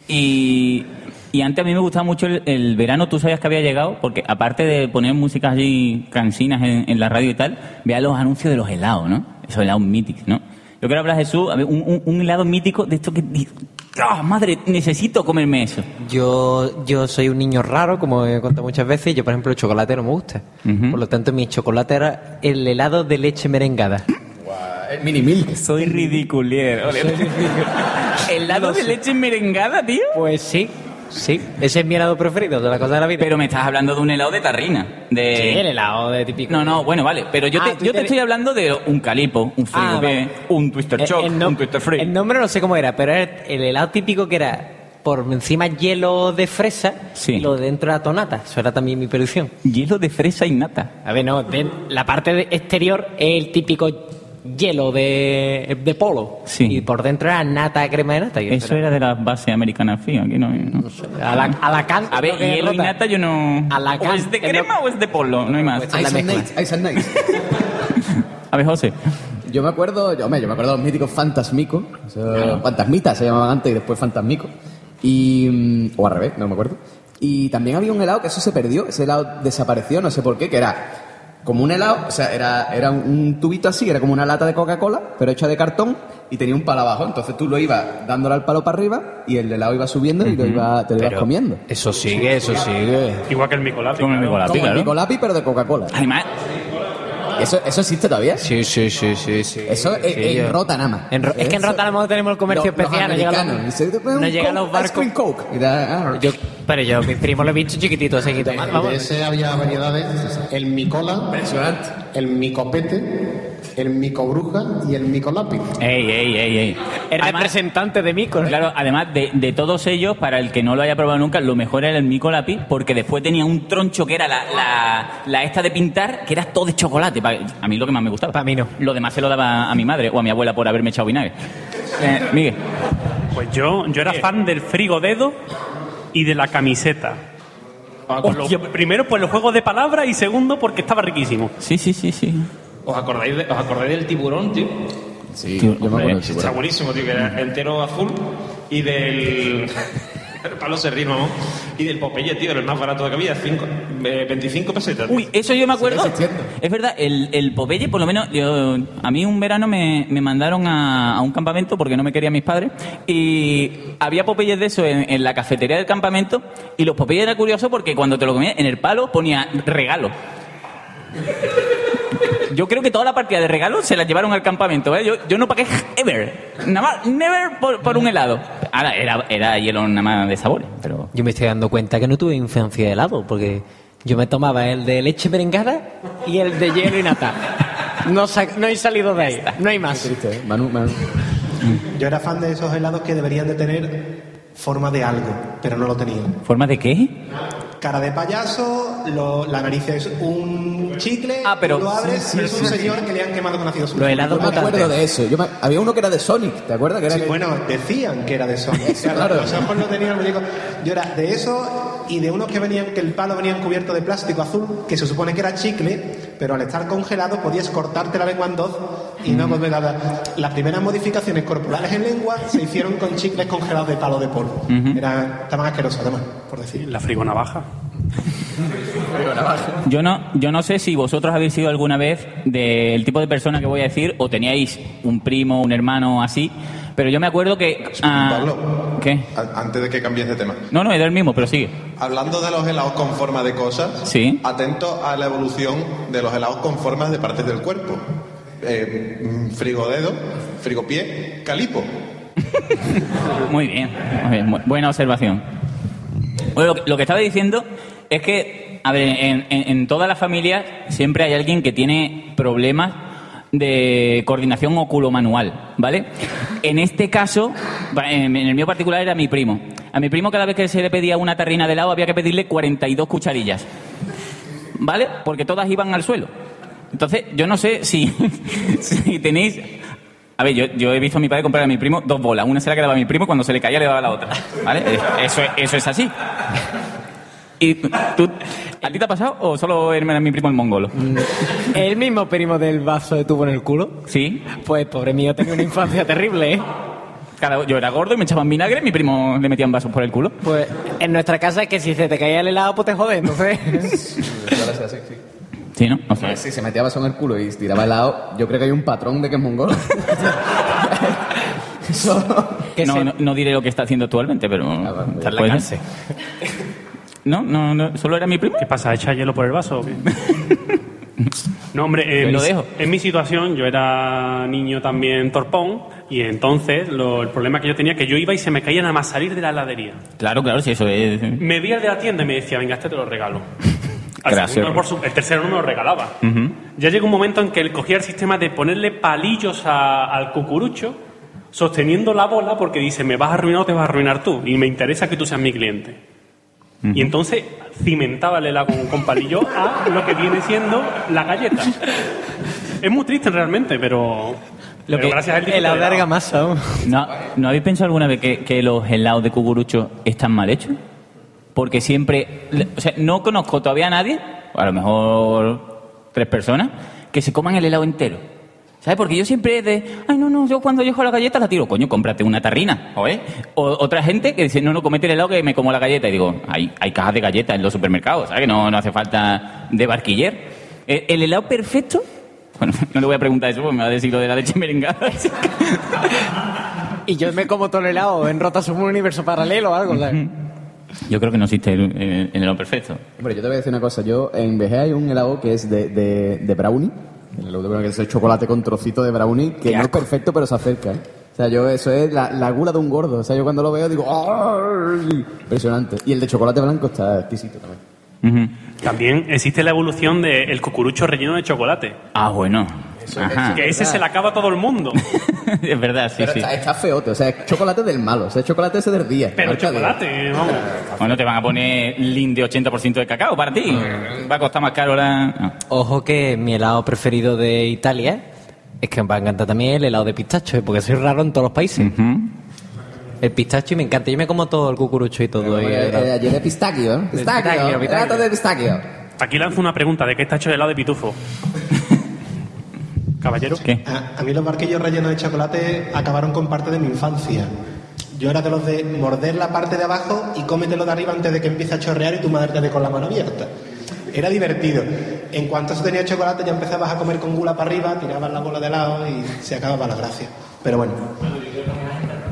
Y, y antes a mí me gustaba mucho el, el verano, tú sabías que había llegado, porque aparte de poner músicas así cansinas en, en la radio y tal, vea los anuncios de los helados, ¿no? Esos helados míticos, ¿no? Yo quiero hablar, Jesús, un, un- un helado mítico de esto que... ¡Ah, madre! Necesito comerme eso.
Yo, yo soy un niño raro, como he contado muchas veces, yo, por ejemplo, el chocolate no me gusta. Por lo tanto, mi chocolate era el helado de leche merengada.
El mini milk.
Soy ridiculier. ¿Helado de leche merengada, tío?
Pues sí. Sí, ese es mi helado preferido de la cosa de la vida.
Pero me estás hablando de un helado de tarrina. De...
Sí, el helado de típico.
No, no, bueno, vale. Pero yo,
Ah,
te, yo te estoy hablando de un calipo, un frigo
Ah, vale.
un twister
Eh,
choc,
el no-
un twister free.
El nombre no sé cómo era, pero era el helado típico que era por encima hielo de fresa y lo de dentro era tonata. Eso era también mi predicción.
Hielo de fresa y nata.
A ver, no, de- la parte de- exterior es el típico hielo de, de polo.
Sí.
Y por dentro era nata, crema de nata. Y
Eso era de la base americana fría, aquí no. no.
A la, a la can-
A ver,
que
hielo y nata yo no.
A la
o
can-
es de
que no-
crema o es de polo, no hay más.
Ice and Nights, Ice and.
A ver, José.
Yo me acuerdo, yo, hombre, yo me acuerdo de los míticos fantasmicos, o sea, fantasmitas se llamaban antes y después fantasmicos. Y, mm, o al revés, no me acuerdo. Y también había un helado que eso se perdió, ese helado desapareció, no sé por qué, que era como un helado, o sea, era, era un tubito así, era como una lata de Coca-Cola, pero hecha de cartón y tenía un palo abajo. Entonces tú lo ibas dándole al palo para arriba y el helado iba subiendo y lo iba, te lo ibas
Pero
comiendo.
Eso sigue, eso sigue.
Igual que el Micolapi.
Como el
claro.
Micolapi,
Como el
claro.
Micolapi, pero de Coca-Cola.
Además,
Eso, eso existe todavía.
Sí, sí, sí, sí. sí.
Eso es,
Sí,
en
yo-
Rota nada más.
En Ro- es que en
Eso-
Rota a lo mejor tenemos el comercio
Los-
especial, los,
Dice, "Te
no llegan
Coke,
los barcos.
ice cream Coke". Y da- ah,
Yo, pero yo, mi primo lo he visto chiquitito, se quitó más, vamos.
De ese había variedades, el micola, el micopete, el micobruja y el micolápiz.
ey, ey, ey, ey.
El
Además-
representante de Mico.
Claro, además de, de todos ellos, para el que no lo haya probado nunca, lo mejor era el Micolapi, porque después tenía un troncho que era la, la, la esta de pintar, que era todo de chocolate. A mí lo que más me gustaba.
Para mí no.
Lo demás se lo daba a mi madre o a mi abuela por haberme echado vinagre. Eh, Miguel.
Pues yo, yo era fan del frigo dedo y de la camiseta. Por lo- primero por el juego de palabras y segundo porque estaba riquísimo.
Sí, sí, sí, sí.
¿Os acordáis, de- ¿Os acordáis del tiburón, tío?
Sí, yo me acuerdo del
Está buenísimo, tío, que era entero azul y del... El palo serrino, vamos. Y del Popeye, tío, era el más barato que había, cinco, eh, 25 pesetas.
Uy, eso yo me acuerdo. Es verdad, el, el Popeye, por lo menos, yo, a mí un verano me, me mandaron a, a un campamento porque no me querían mis padres y había Popeyes de eso en, en la cafetería del campamento y los Popeyes era curioso porque cuando te lo comías en el palo ponía regalo. Yo creo que toda la partida de regalos se la llevaron al campamento, ¿eh? Yo, yo no pagué ever. Nada más, never por, por un helado. Ahora, era, era hielo nada más de sabores, pero...
Yo me estoy dando cuenta que no tuve infancia de helado, porque yo me tomaba el de leche merengada y el de hielo y nata. No, he salido de ahí, no hay más.
Triste, ¿eh? Manu, Manu.
Yo era fan de esos helados que deberían de tener forma de algo, pero no lo tenían.
¿Forma de qué?
Cara de payaso, lo- la nariz es un chicle,
Ah, pero-
tú lo abres
sí,
y es
sí,
un
sí.
señor que le han quemado con ácido sulfúrico.
Yo me acuerdo de eso. Yo me- Había uno que era de Sonic, ¿te acuerdas? Que era
Sí,
que-
bueno, decían que era de sea,
Claro.
Los ojos no tenían el muñeco. Yo era de eso y de unos que venían, que el palo venía cubierto de plástico azul, que se supone que era chicle, pero al estar congelado podías cortarte la lengua en dos y no volver a dar. Las primeras modificaciones corporales en lengua se hicieron con chicles congelados de palo de polvo. Eran, estaban asquerosos, además, por decir.
La frigo navaja.
Yo no, yo no sé si vosotros habéis sido alguna vez del tipo de persona que voy a decir, o teníais un primo, un hermano así, pero yo me acuerdo que... ah,
Pablo.
¿Qué?
Antes de que cambies de tema.
No, no, es del mismo, pero sigue.
Hablando de los helados con forma de cosas,
Sí.
atento a la evolución de los helados con formas de partes del cuerpo. Eh, frigodedo, frigopié, calipo.
Muy bien, buena observación. Bueno, lo que, estaba diciendo es que, a ver, en, todas las familias siempre hay alguien que tiene problemas de coordinación oculomanual, ¿vale? En este caso, en el mío particular era mi primo. A mi primo cada vez que se le pedía una tarrina de helado había que pedirle 42 cucharillas, ¿vale? Porque todas iban al suelo. Entonces, yo no sé si, si tenéis... A ver, yo, yo he visto a mi padre comprar a mi primo dos bolas. Una se la quedaba a mi primo y cuando se le caía le daba la otra. ¿Vale? Eh, Eso, es- eso es así. ¿Y tú, a ti te ha pasado o solo era mi primo el mongolo?
El mismo primo del vaso de tubo en el culo.
Sí.
Pues pobre mío, tenía una infancia terrible, ¿eh?
Cada, yo era gordo y me echaban vinagre, mi primo le metían vasos por el culo.
Pues en nuestra casa es que si se te caía el helado, pues te jode, entonces.
Sí, sí.
Sí, ¿no? O sea,
Si se metía vaso en el culo y tiraba helado, yo creo que hay un patrón de que es mongolo. Eso.
no, no, no diré lo que está haciendo actualmente, pero...
Está en la
puede
cárcel.
ser. No, no, no, solo era mi primo.
¿Qué pasa? ¿Echa hielo por el vaso o qué? No, hombre, en,
lo
mi,
dejo.
en mi situación yo era niño también torpón y entonces lo- el problema que yo tenía que yo iba y se me caía nada más salir de la heladería.
Claro, claro, si eso es...
Me vi al de la tienda y me decía, venga, este te lo regalo. Al
Gracias.
segundo, por su- el tercero no lo regalaba. Ya llegó un momento en que él cogía el sistema de ponerle palillos a- al cucurucho sosteniendo la bola porque dice, me vas a arruinar o te vas a arruinar tú y me interesa que tú seas mi cliente. Y entonces cimentaba el helado con, con palillo a lo que viene siendo la galleta. Es muy triste realmente, pero, pero
que-
gracias a él disfruto
el
del helado.
argamasa, ¿no?
¿No, ¿No habéis pensado alguna vez que, que los helados de cucurucho están mal hechos? Porque siempre... O sea, no conozco todavía a nadie, a lo mejor tres personas, que se coman el helado entero. ¿Sabes? Porque yo siempre de, ay, no, no, yo cuando yo la galleta la tiro, coño, cómprate una tarrina, ¿oye? O otra gente que dice, no, no, comete el helado que me como la galleta. Y digo, hay, hay cajas de galletas en los supermercados, ¿sabes? Que no, no hace falta de barquiller. Eh, El, helado perfecto, bueno, no le voy a preguntar eso porque me va a decir lo de la leche merengada.
Y yo me como todo el helado en Rota somos un universo paralelo o algo. ¿sabes?
Yo creo que no existe el, el- el helado perfecto.
Hombre, yo te voy a decir una cosa. Yo en VG hay un helado que es de, de, de brownie. El helado de brownie que es el chocolate con trocito de brownie, que no es perfecto, pero se acerca. ¿eh? O sea, yo eso es la, la gula de un gordo. O sea, yo cuando lo veo digo, ¡ay! Impresionante. Y el de chocolate blanco está exquisito también.
También existe la evolución del cucurucho relleno de chocolate.
Ah, bueno.
Que ese se le acaba a todo el mundo.
es verdad, sí,
Pero
sí.
está, está feote. O sea, es chocolate del malo. O sea, es chocolate ese del día.
Pero chocolate, vamos.
Bueno, te van a poner lin de 80% de cacao para ti. Va a costar más caro la... no.
Ojo que mi helado preferido de Italia es que me va a encantar también el helado de pistacho, ¿eh? porque soy raro en todos los países. El pistacho y me encanta. Yo me como todo el cucurucho y todo. y el
Eh, eh, ayer de pistachio, ¿eh? Helado de.
Aquí lanzo una pregunta. ¿De qué está hecho el helado de pitufo? Caballero.
¿Qué?
A, a mí los barquillos rellenos de chocolate acabaron con parte de mi infancia. Yo era de los de morder la parte de abajo y cómetelo de arriba antes de que empiece a chorrear y tu madre te dé con la mano abierta. Era divertido. En cuanto se tenía chocolate ya empezabas a comer con gula para arriba, tirabas la bola de lado y se acababa la gracia. Pero bueno.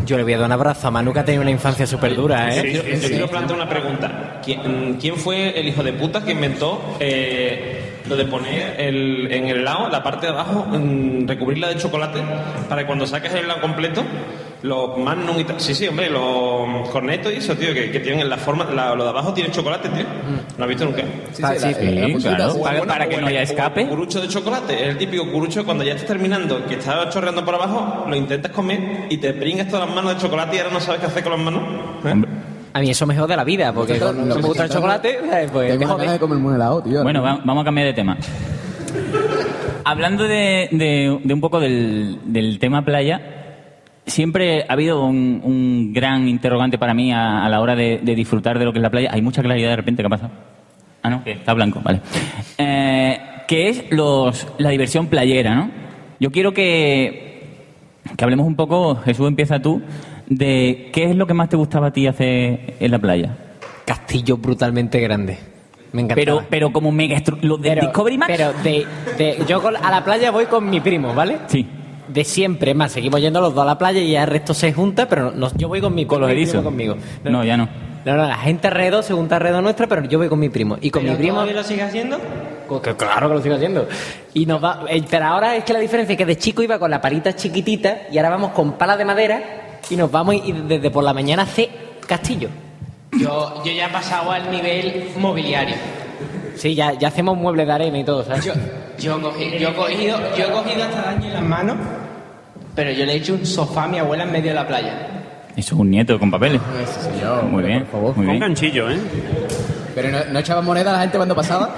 Yo le voy a dar un abrazo a Manu que ha tenido una infancia súper dura, ¿eh?
Yo, yo quiero plantear una pregunta. ¿Quién, quién fue el hijo de puta que inventó eh, lo de poner el- en el helado, la parte de abajo, recubrirla de chocolate para que cuando saques el helado completo, los magnum y tal. Sí, sí, hombre, los cornetos y eso, tío, que, que tienen la forma, la- lo de abajo tiene chocolate, tío. ¿No has visto nunca?
sí, la- Sí, la- la puntita, claro. Para-
bueno,
para que no haya escape.
El cucurucho de chocolate, es el típico cucurucho que cuando ya estás terminando, que está chorreando por abajo, lo intentas comer y te pringas todas las manos de chocolate y ahora no sabes qué hacer con las manos. ¿eh?
A mí eso me jode la vida, porque no me gusta el chocolate, ¿sabes? pues
Tengo
me
una
jode.
ganas de comerme un helado, tío.
Bueno, va- vamos a cambiar de tema. Hablando de, de- de un poco del, del tema playa, siempre ha habido un, un gran interrogante para mí a, a la hora de, de disfrutar de lo que es la playa. Hay mucha claridad de repente, ¿qué ha pasado? Ah, no, que está blanco, vale. Eh, que es los, la diversión playera, ¿no? Yo quiero que, que hablemos un poco, Jesús, empieza tú, de qué es lo que más te gustaba a ti hacer en la playa.
Castillo brutalmente grande. Me encantaba.
Pero, pero como mega los de
Pero-
Discovery Max.
Pero de, de- yo con- a la playa voy con mi primo, ¿vale?
Sí.
De siempre, más, seguimos yendo los dos a la playa y ya el resto se junta, pero no- yo voy con mi
Con los
mi primo conmigo.
No, ya no.
No, no, la gente alrededor se junta alrededor nuestra, pero yo voy con mi primo. Y con
¿Pero
mi primo.
todavía lo sigue haciendo?
Que claro que lo sigo haciendo. Y nos va. eh, Pero ahora es que la diferencia es que de chico iba con la palita chiquitita y ahora vamos con pala de madera y nos vamos y desde por la mañana hace castillo.
Yo, yo ya he pasado al nivel mobiliario.
Sí, ya, ya hacemos muebles de arena y todo, ¿sabes?
Yo, yo, cogí- yo he cogido, yo he cogido hasta daño en las manos, pero yo le he hecho un sofá a mi abuela en medio de la playa.
Eso es un nieto con papeles. Muy bien, muy
Con
bien.
ganchillo, ¿eh?
Pero no, no echaba moneda a la gente cuando pasaba.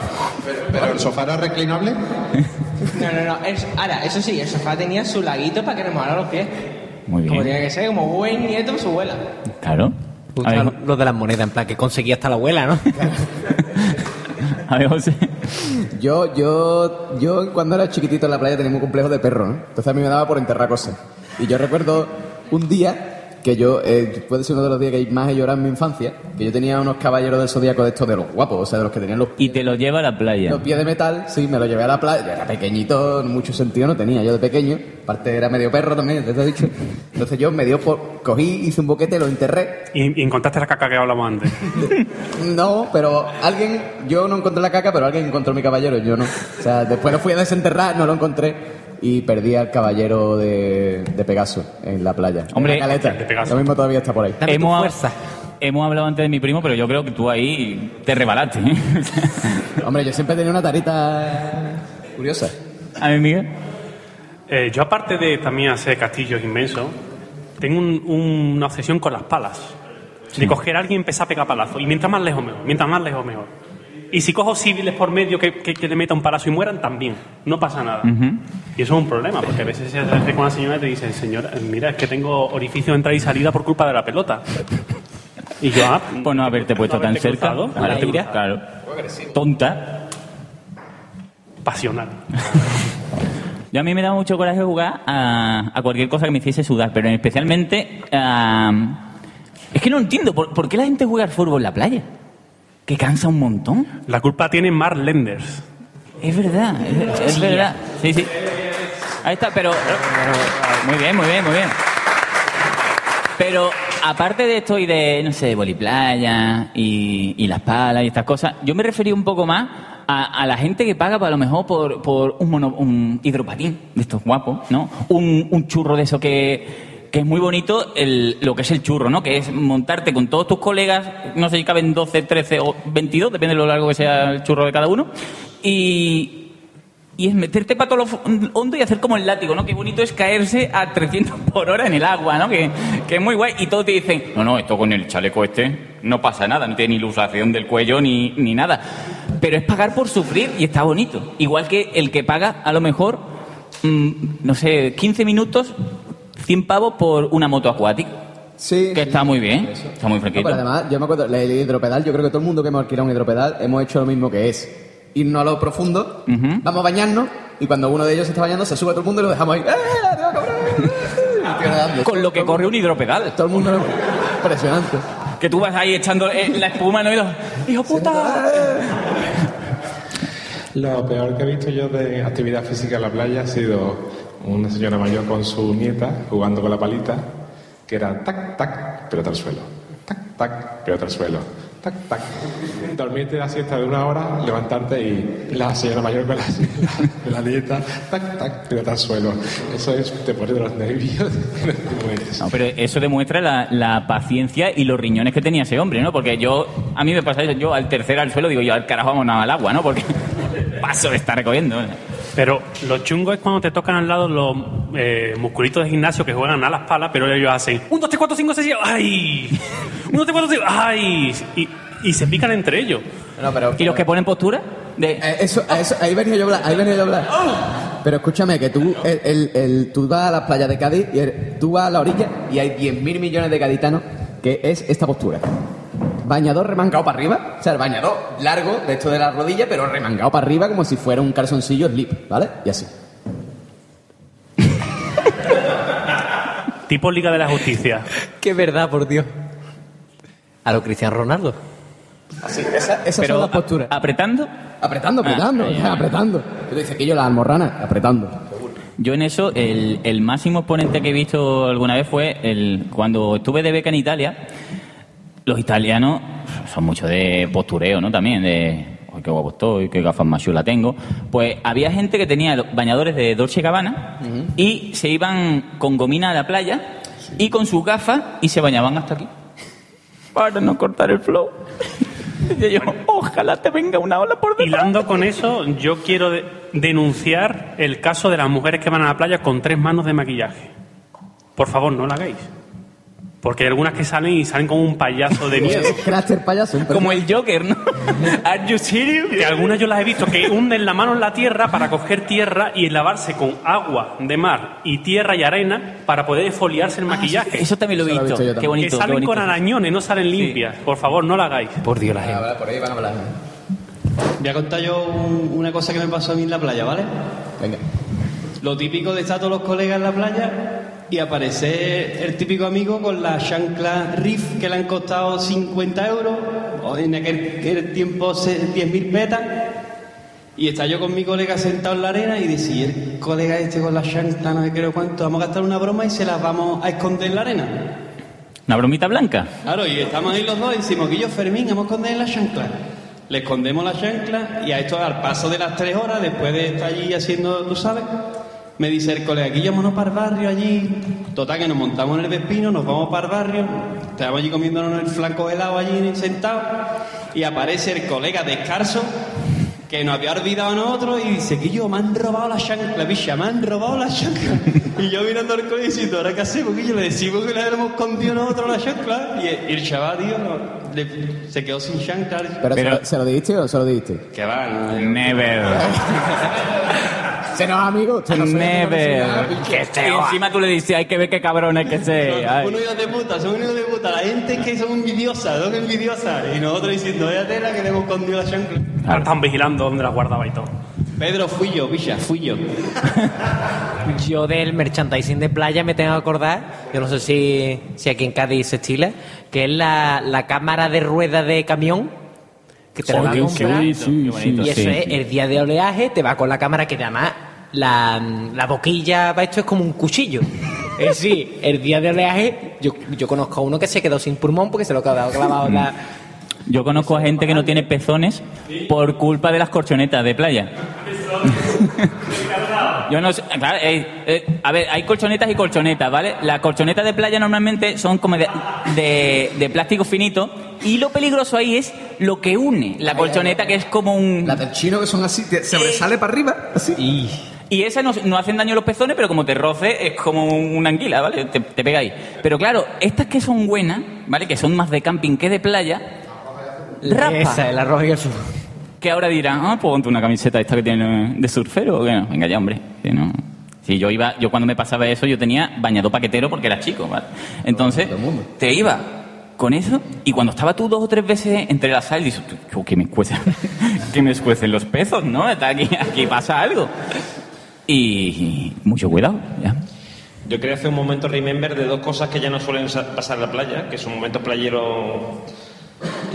Pero el sofá era reclinable.
No, no, no. es- ahora, eso sí, el sofá tenía su laguito para que nos los pies.
Muy
Como
bien.
tiene que ser, como buen nieto de su abuela.
Claro. A ver,
Lo de las monedas, en plan, que conseguía hasta la abuela, ¿no?
a ver, José.
Yo, yo, yo cuando era chiquitito en la playa tenía un complejo de perro, ¿no? Entonces a mí me daba por enterrar cosas. Y yo recuerdo un día que yo, eh, puede ser uno de los días que más he llorado en mi infancia, que yo tenía unos caballeros del zodiaco de estos de los guapos, o sea, de los que tenían los,
Y te lo lleva a la playa.
los pies de metal, sí, me lo llevé a la playa, yo era pequeñito, mucho sentido no tenía, yo de pequeño, aparte era medio perro también, te he dicho, entonces yo me dio por, cogí, hice un boquete, lo enterré,
Y, y encontraste la caca que hablamos antes.
no, pero alguien, yo no encontré la caca, pero alguien encontró mi caballero, yo no. O sea, después lo fui a desenterrar, no lo encontré y perdí al caballero de, de Pegaso en la playa.
Hombre,
En la caleta.
de Pegaso.
Lo mismo todavía está por ahí.
hemos, hemos hablado antes de mi primo, pero yo creo que tú ahí te rebalaste. ¿eh?
Hombre, yo siempre tenía una tarita curiosa.
A mí, Miguel.
Eh, yo, aparte de también hacer castillos inmensos, tengo un- una obsesión con las palas. De coger a alguien y empezar a pegar palazos. Y mientras más lejos, mejor. Mientras más lejos, mejor. Y si cojo civiles por medio que, que, que le meta un palazo y mueran, también. No pasa nada. Y eso es un problema, porque a veces se hace con la señora y te dice, señora, mira, es que tengo orificio de entrada y salida por culpa de la pelota. Y yo, ah,
Pues no haberte puesto tan
haberte
cerca.
cruzado,
a la ira, claro. Tonta.
Pasional.
Yo a mí me daba mucho coraje jugar a, a cualquier cosa que me hiciese sudar, pero especialmente a... Es que no entiendo, ¿por, por qué la gente juega al fútbol en la playa? Que cansa un montón.
La culpa tiene Mark Lenders.
Es verdad, es, es
Sí.
verdad. Sí, sí. Ahí está, pero... Muy bien, muy bien, muy bien. Pero aparte de esto y de, no sé, boliplaya y, y las palas y estas cosas, yo me refería un poco más a, a la gente que paga, pues, a lo mejor, por, por un, mono- un hidropatín de estos guapos, ¿no? Un, un churro de eso que, que es muy bonito, el, lo que es el churro, ¿no? Que es montarte con todos tus colegas, no sé si caben 12, 13 o 22, depende de lo largo que sea el churro de cada uno, y, y es meterte para todo lo hondo y hacer como el látigo, ¿no? Qué bonito es caerse a 300 por hora en el agua, ¿no? Que, que es muy guay. Y todos te dicen, no, no, esto con el chaleco este no pasa nada, no tiene ni ilustración del cuello ni, ni nada. Pero es pagar por sufrir y está bonito. Igual que el que paga, a lo mejor, mm, no sé, 15 minutos, 100 pavos por una moto acuática.
Sí.
Que está muy bien, está muy
No,
fresquito.
pero además, yo me acuerdo, el el hidropedal, yo creo que todo el mundo que hemos alquilado un hidropedal hemos hecho lo mismo que es irnos a lo profundo, vamos a bañarnos y cuando uno de ellos se está bañando se sube todo el mundo y lo dejamos ahí. ¡Eh, cabrón! El nadando.
Con lo que corre un hidropedal.
Todo el mundo lo- impresionante.
Que tú vas ahí echando eh, la espuma, ¿no? Y los, ¡Hijo puta!
Lo peor que he visto yo de actividad física en la playa ha sido una señora mayor con su nieta jugando con la palita, que era tac, tac, pelota al suelo. Tac, tac, pelota al suelo. Tac, tac. Dormirte la siesta de una hora, levantarte y la señora mayor con la, la, la nieta, tac, tac, pelota al suelo. Eso es, te pone de los nervios.
No, pero eso demuestra la, la paciencia y los riñones que tenía ese hombre, ¿no? Porque yo, a mí me pasa eso, yo al tercer al suelo digo, yo al carajo vamos al agua, ¿no? Porque paso de estar recogiendo.
Pero lo chungo es cuando te tocan al lado los eh, musculitos de gimnasio que juegan a las palas, pero ellos hacen 1, 2, 3, 4, 5, 6, ¡ay! 1, 2, 3, 4, 5, ¡ay! Y, y se pican entre ellos.
¿Y los que ponen postura? De...
Eh, eso, a eso- ahí venía yo a hablar, ahí venía yo a hablar. Pero escúchame, que tú, el, el- el- tú vas a las playas de Cádiz y el- tú vas a la orilla y hay 10.000 millones de gaditanos que es esta postura. Bañador remangado para arriba, o sea, el bañador largo, de esto de la rodilla, pero remangado para arriba como si fuera un calzoncillo slip, ¿vale? Y así.
Tipo Liga de la Justicia.
Qué verdad, por Dios. A lo Cristiano Ronaldo.
Así, esa, son las posturas.
¿Apretando?
Apretando, apretando,
Ah,
o sea,
ya.
apretando. Yo te dice que yo la almorrana, apretando.
Yo en eso, el, el máximo exponente que he visto alguna vez fue el cuando estuve de beca en Italia. Los italianos son mucho de postureo, ¿no? También de, "Ay, qué guapo estoy, qué gafas más chulas tengo. Pues había gente que tenía bañadores de Dolce Gabbana y se iban con gomina a la playa y con sus gafas y se bañaban hasta aquí. Para no cortar el flow. Y yo, ojalá te venga una ola por detrás.
Hilando con eso, yo quiero de- denunciar el caso de las mujeres que van a la playa con tres manos de maquillaje. Por favor, no lo hagáis. Porque hay algunas que salen y salen como un payaso de miedo.
Cráter payaso.
Como el Joker, ¿no? Are you serious?
Que algunas yo las he visto que hunden la mano en la tierra para coger tierra y lavarse con agua de mar y tierra y arena para poder esfoliarse el maquillaje.
Eso también lo he
Eso lo he
visto. Qué bonito,
que
qué
salen
bonito.
con arañones, no salen limpias. Por favor, no lo hagáis.
Por Dios, la gente.
Ah, por ahí van a hablar.
Voy a contar yo un- una cosa que me pasó a mí en la playa, ¿vale?
Venga.
Lo típico de estar todos los colegas en la playa y aparece el típico amigo con la chancla Riff que le han costado 50 euros, o en aquel, tiempo se- 10.000 petas. Y está yo con mi colega sentado en la arena y dice, "Y el colega este con la chancla, no sé cuánto, vamos a gastar una broma y se las vamos a esconder en la arena.
¿Una bromita blanca?
Claro, y estamos ahí los dos y decimos, Guillo Fermín, vamos a esconder la chancla. Le escondemos la chancla y a esto al paso de las tres horas, después de estar allí haciendo, tú sabes, me dice el colega, Guillo, vámonos para el barrio allí. Total, que nos montamos en el Vespino, nos vamos para el barrio, estamos allí comiéndonos el flanco helado allí sentados y aparece el colega descalzo que nos había olvidado a nosotros y dice, Guillo, me han robado la chancla, bicha, me han robado la chancla. Y yo mirando al colegio diciendo, ¿ahora qué hacemos? Guillo, le decimos que le hemos escondido nosotros la chancla. Y el, y el chaval, tío, no, le- se quedó sin chancla.
¿Pero, se, lo, se lo dijiste o se lo dijiste?
Que va, no,
Never.
Se nos amigo. usted no sabe
Never.
qué
Y encima tú le dices, hay que ver qué cabrones que sé.
Son unos hijos de puta, son unos de puta. La gente es que son envidiosas, son envidiosas. Y nosotros diciendo, vaya tela que le hemos escondido la chancla.
Ahora están vigilando dónde las guardaba y todo.
Pedro, fui yo, bicha, fui yo.
Yo del merchandising de playa me tengo que acordar, yo no sé si, si aquí en Cádiz se estila, que es la, la cámara de rueda de camión. Que te la
Joder,
va a comprar.
qué bonito,
y eso
sí,
es
sí.
el día de oleaje, te va con la cámara que además la, la boquilla para esto es como un cuchillo. Es decir, el día de oleaje, yo, yo conozco a uno que se quedó sin pulmón porque se lo ha quedado clavado la.
Yo conozco a gente que no tiene pezones por culpa de las corchonetas de playa. Yo no sé, claro, eh, eh, a ver, hay colchonetas y colchonetas, ¿vale? Las colchonetas de playa normalmente son como de, de- de plástico finito y lo peligroso ahí es lo que une la colchoneta, que es como un...
La del chino que son así, te- sobresale para arriba, así.
Y esas no, no hacen daño a los pezones, pero como te roce es como una anguila, ¿vale? Te, te pega ahí. Pero claro, estas que son buenas, ¿vale? Que son más de camping que de playa, rapa.
Esa, el arroz y el zumo.
Que ahora dirán, ah, pues ponte una camiseta esta que tiene de surfero o qué. Venga ya, hombre. Que no. Sí, yo iba, yo cuando me pasaba eso, yo tenía bañado paquetero porque era chico, ¿vale? Entonces, te iba con eso y cuando estaba tú dos o tres veces entre la sal, dices, "Tú, que me escuecen, que me escuecen los pezos, ¿no? Está aquí, aquí pasa algo. Y mucho cuidado, ya.
Yo quería hacer un momento remember de dos cosas que ya no suelen sa- pasar en la playa, que son momentos playeros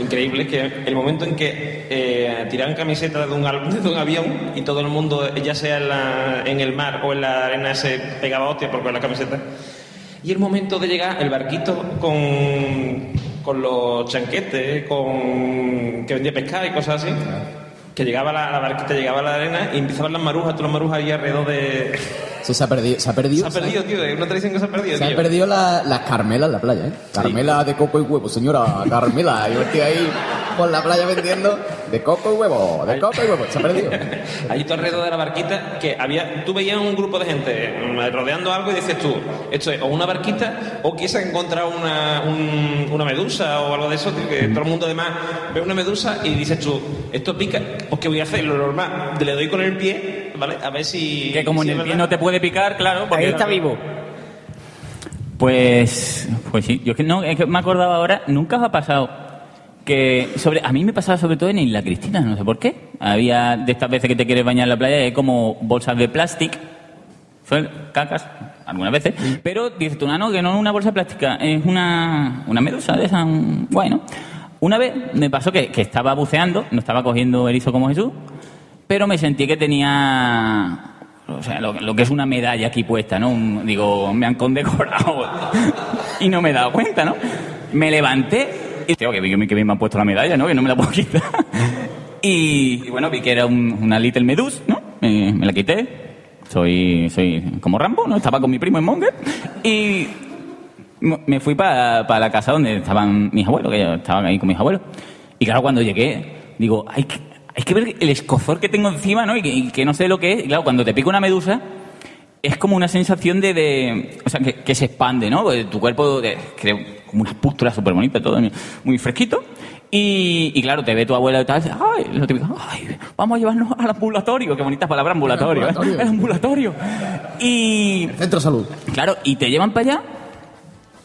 increíbles, que el momento en que eh, tiran camisetas de un, de avión y todo el mundo, ya sea en, la- en el mar o en la arena, se pegaba hostia por con la camiseta. Y el momento de llegar, el barquito con, con los chanquetes, con que vendía pescado y cosas así, que llegaba la, la barquita, llegaba a la arena y empezaban las marujas, todas las marujas ahí alrededor de...
Sí, se ha perdido. Se ha perdido,
Se ha perdido, tío, es una tradición que se ha perdido,
Se
tío.
han perdido la- las carmelas en la playa, ¿eh? Carmela de coco y huevo, señora Carmela. Yo estoy ahí por la playa vendiendo de coco y huevo, de coco y huevo. Se ha perdido.
Allí tú alrededor de la barquita, que había, tú veías un grupo de gente mm, rodeando algo y dices tú, esto es o una barquita o que se ha encontrado una, un- una medusa o algo de eso, tío, que todo el mundo además ve una medusa y dices tú, esto pica, pues ¿qué voy a hacer? Lo normal, le doy con el pie, ¿vale? A ver si...
Que como
si
en el pie no te puede picar, claro. porque-
Ahí está vivo.
Pues, pues sí, yo es que no, es que me acordaba ahora, nunca os ha pasado que sobre, a mí me pasaba sobre todo en Isla Cristina, no sé por qué. Había de estas veces que te quieres bañar en la playa hay como bolsas de plástico, son cacas, algunas veces, pero dices tú, no, no, que no es una bolsa plástica, es una, una medusa de esas, un- bueno. Una vez me pasó que, que estaba buceando, no estaba cogiendo erizo como Jesús, pero me sentí que tenía o sea, lo, que es una medalla aquí puesta, ¿no? Un- digo, me han condecorado y no me he dado cuenta, ¿no? Me levanté y, tío, que, que bien me han puesto la medalla, ¿no? Que no me la puedo quitar. Y, bueno, vi que era un- una Little Meduse, ¿no? Me, la quité. Soy, soy como Rambo, ¿no? Estaba con mi primo en Monger y me fui para la casa donde estaban mis abuelos, que yo estaban ahí con mis abuelos. Y claro, cuando llegué, digo, hay que, hay que ver el escozor que tengo encima, ¿no? Y que, y que no sé lo que es. Y claro, cuando te pica una medusa, es como una sensación de... de- o sea, que, que se expande, ¿no? Porque Tu cuerpo de- crea como unas pústulas súper bonitas, todo muy fresquito. Y, y claro, te ve tu abuela y tal, ay, lo típico, ay, vamos a llevarnos al ambulatorio, qué bonitas palabras, ambulatorio, ¿eh?
ambulatorio.
El ambulatorio. Y...
Centro de salud.
Claro, y te llevan para allá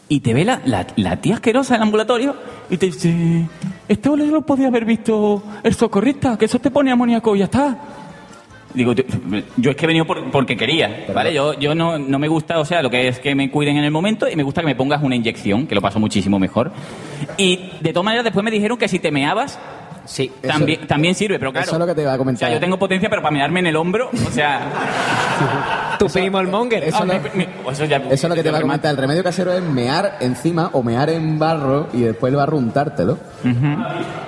y te ve la, la, la tía asquerosa del ambulatorio y te dice, este ole lo podía haber visto el socorrista, que eso te pone amoníaco y ya está. Digo, yo es que he venido por- porque quería, ¿vale? Yo, yo no, no me gusta, o sea, lo que es que me cuiden en el momento y me gusta que me pongas una inyección, que lo paso muchísimo mejor. Y de todas maneras, después me dijeron que si te meabas,
sí,
también, también sirve, pero claro.
Eso es lo que te iba a
O
comentar.
sea, yo tengo potencia, pero para mearme en el hombro, o sea.
tu primo el monger.
Eso,
Ah,
no-
mi- mi- eso ya-
eso es lo que te iba a comentar. El remedio casero es mear encima o mear en barro y después el barro untártelo.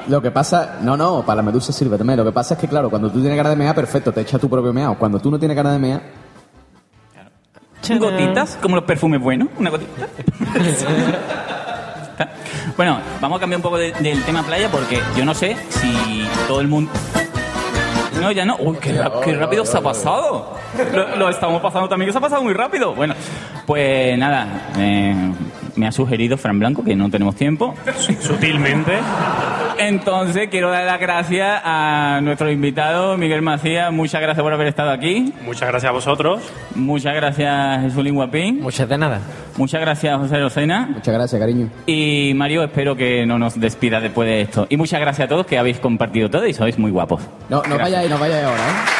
Lo que pasa, no, no, para la medusa sirve también. Lo que pasa es que, claro, cuando tú tienes ganas de mear, perfecto, te echa tu propio meado. Cuando tú no tienes ganas de mear,
Gotitas, como los perfumes buenos, una gotita. Bueno, vamos a cambiar un poco de- del tema playa porque yo no sé si todo el mundo... No, ya no. Uy, qué, qué rápido se ha pasado. Lo, lo estamos pasando también, que se ha pasado muy rápido. Bueno, pues nada, eh, me ha sugerido Fran Blanco que no tenemos tiempo.
Sutilmente.
Entonces quiero dar las gracias a nuestro invitado, Miguel Macías. Muchas gracias por haber estado aquí.
Muchas gracias a vosotros.
Muchas gracias, Jesús Guapín.
Muchas de nada.
Muchas gracias, José Rosena.
muchas gracias, cariño.
Y Mario, espero que no nos despida después de esto. Y muchas gracias a todos que habéis compartido todo y sois muy guapos.
No, no vayáis, no vayáis ahora, ¿eh?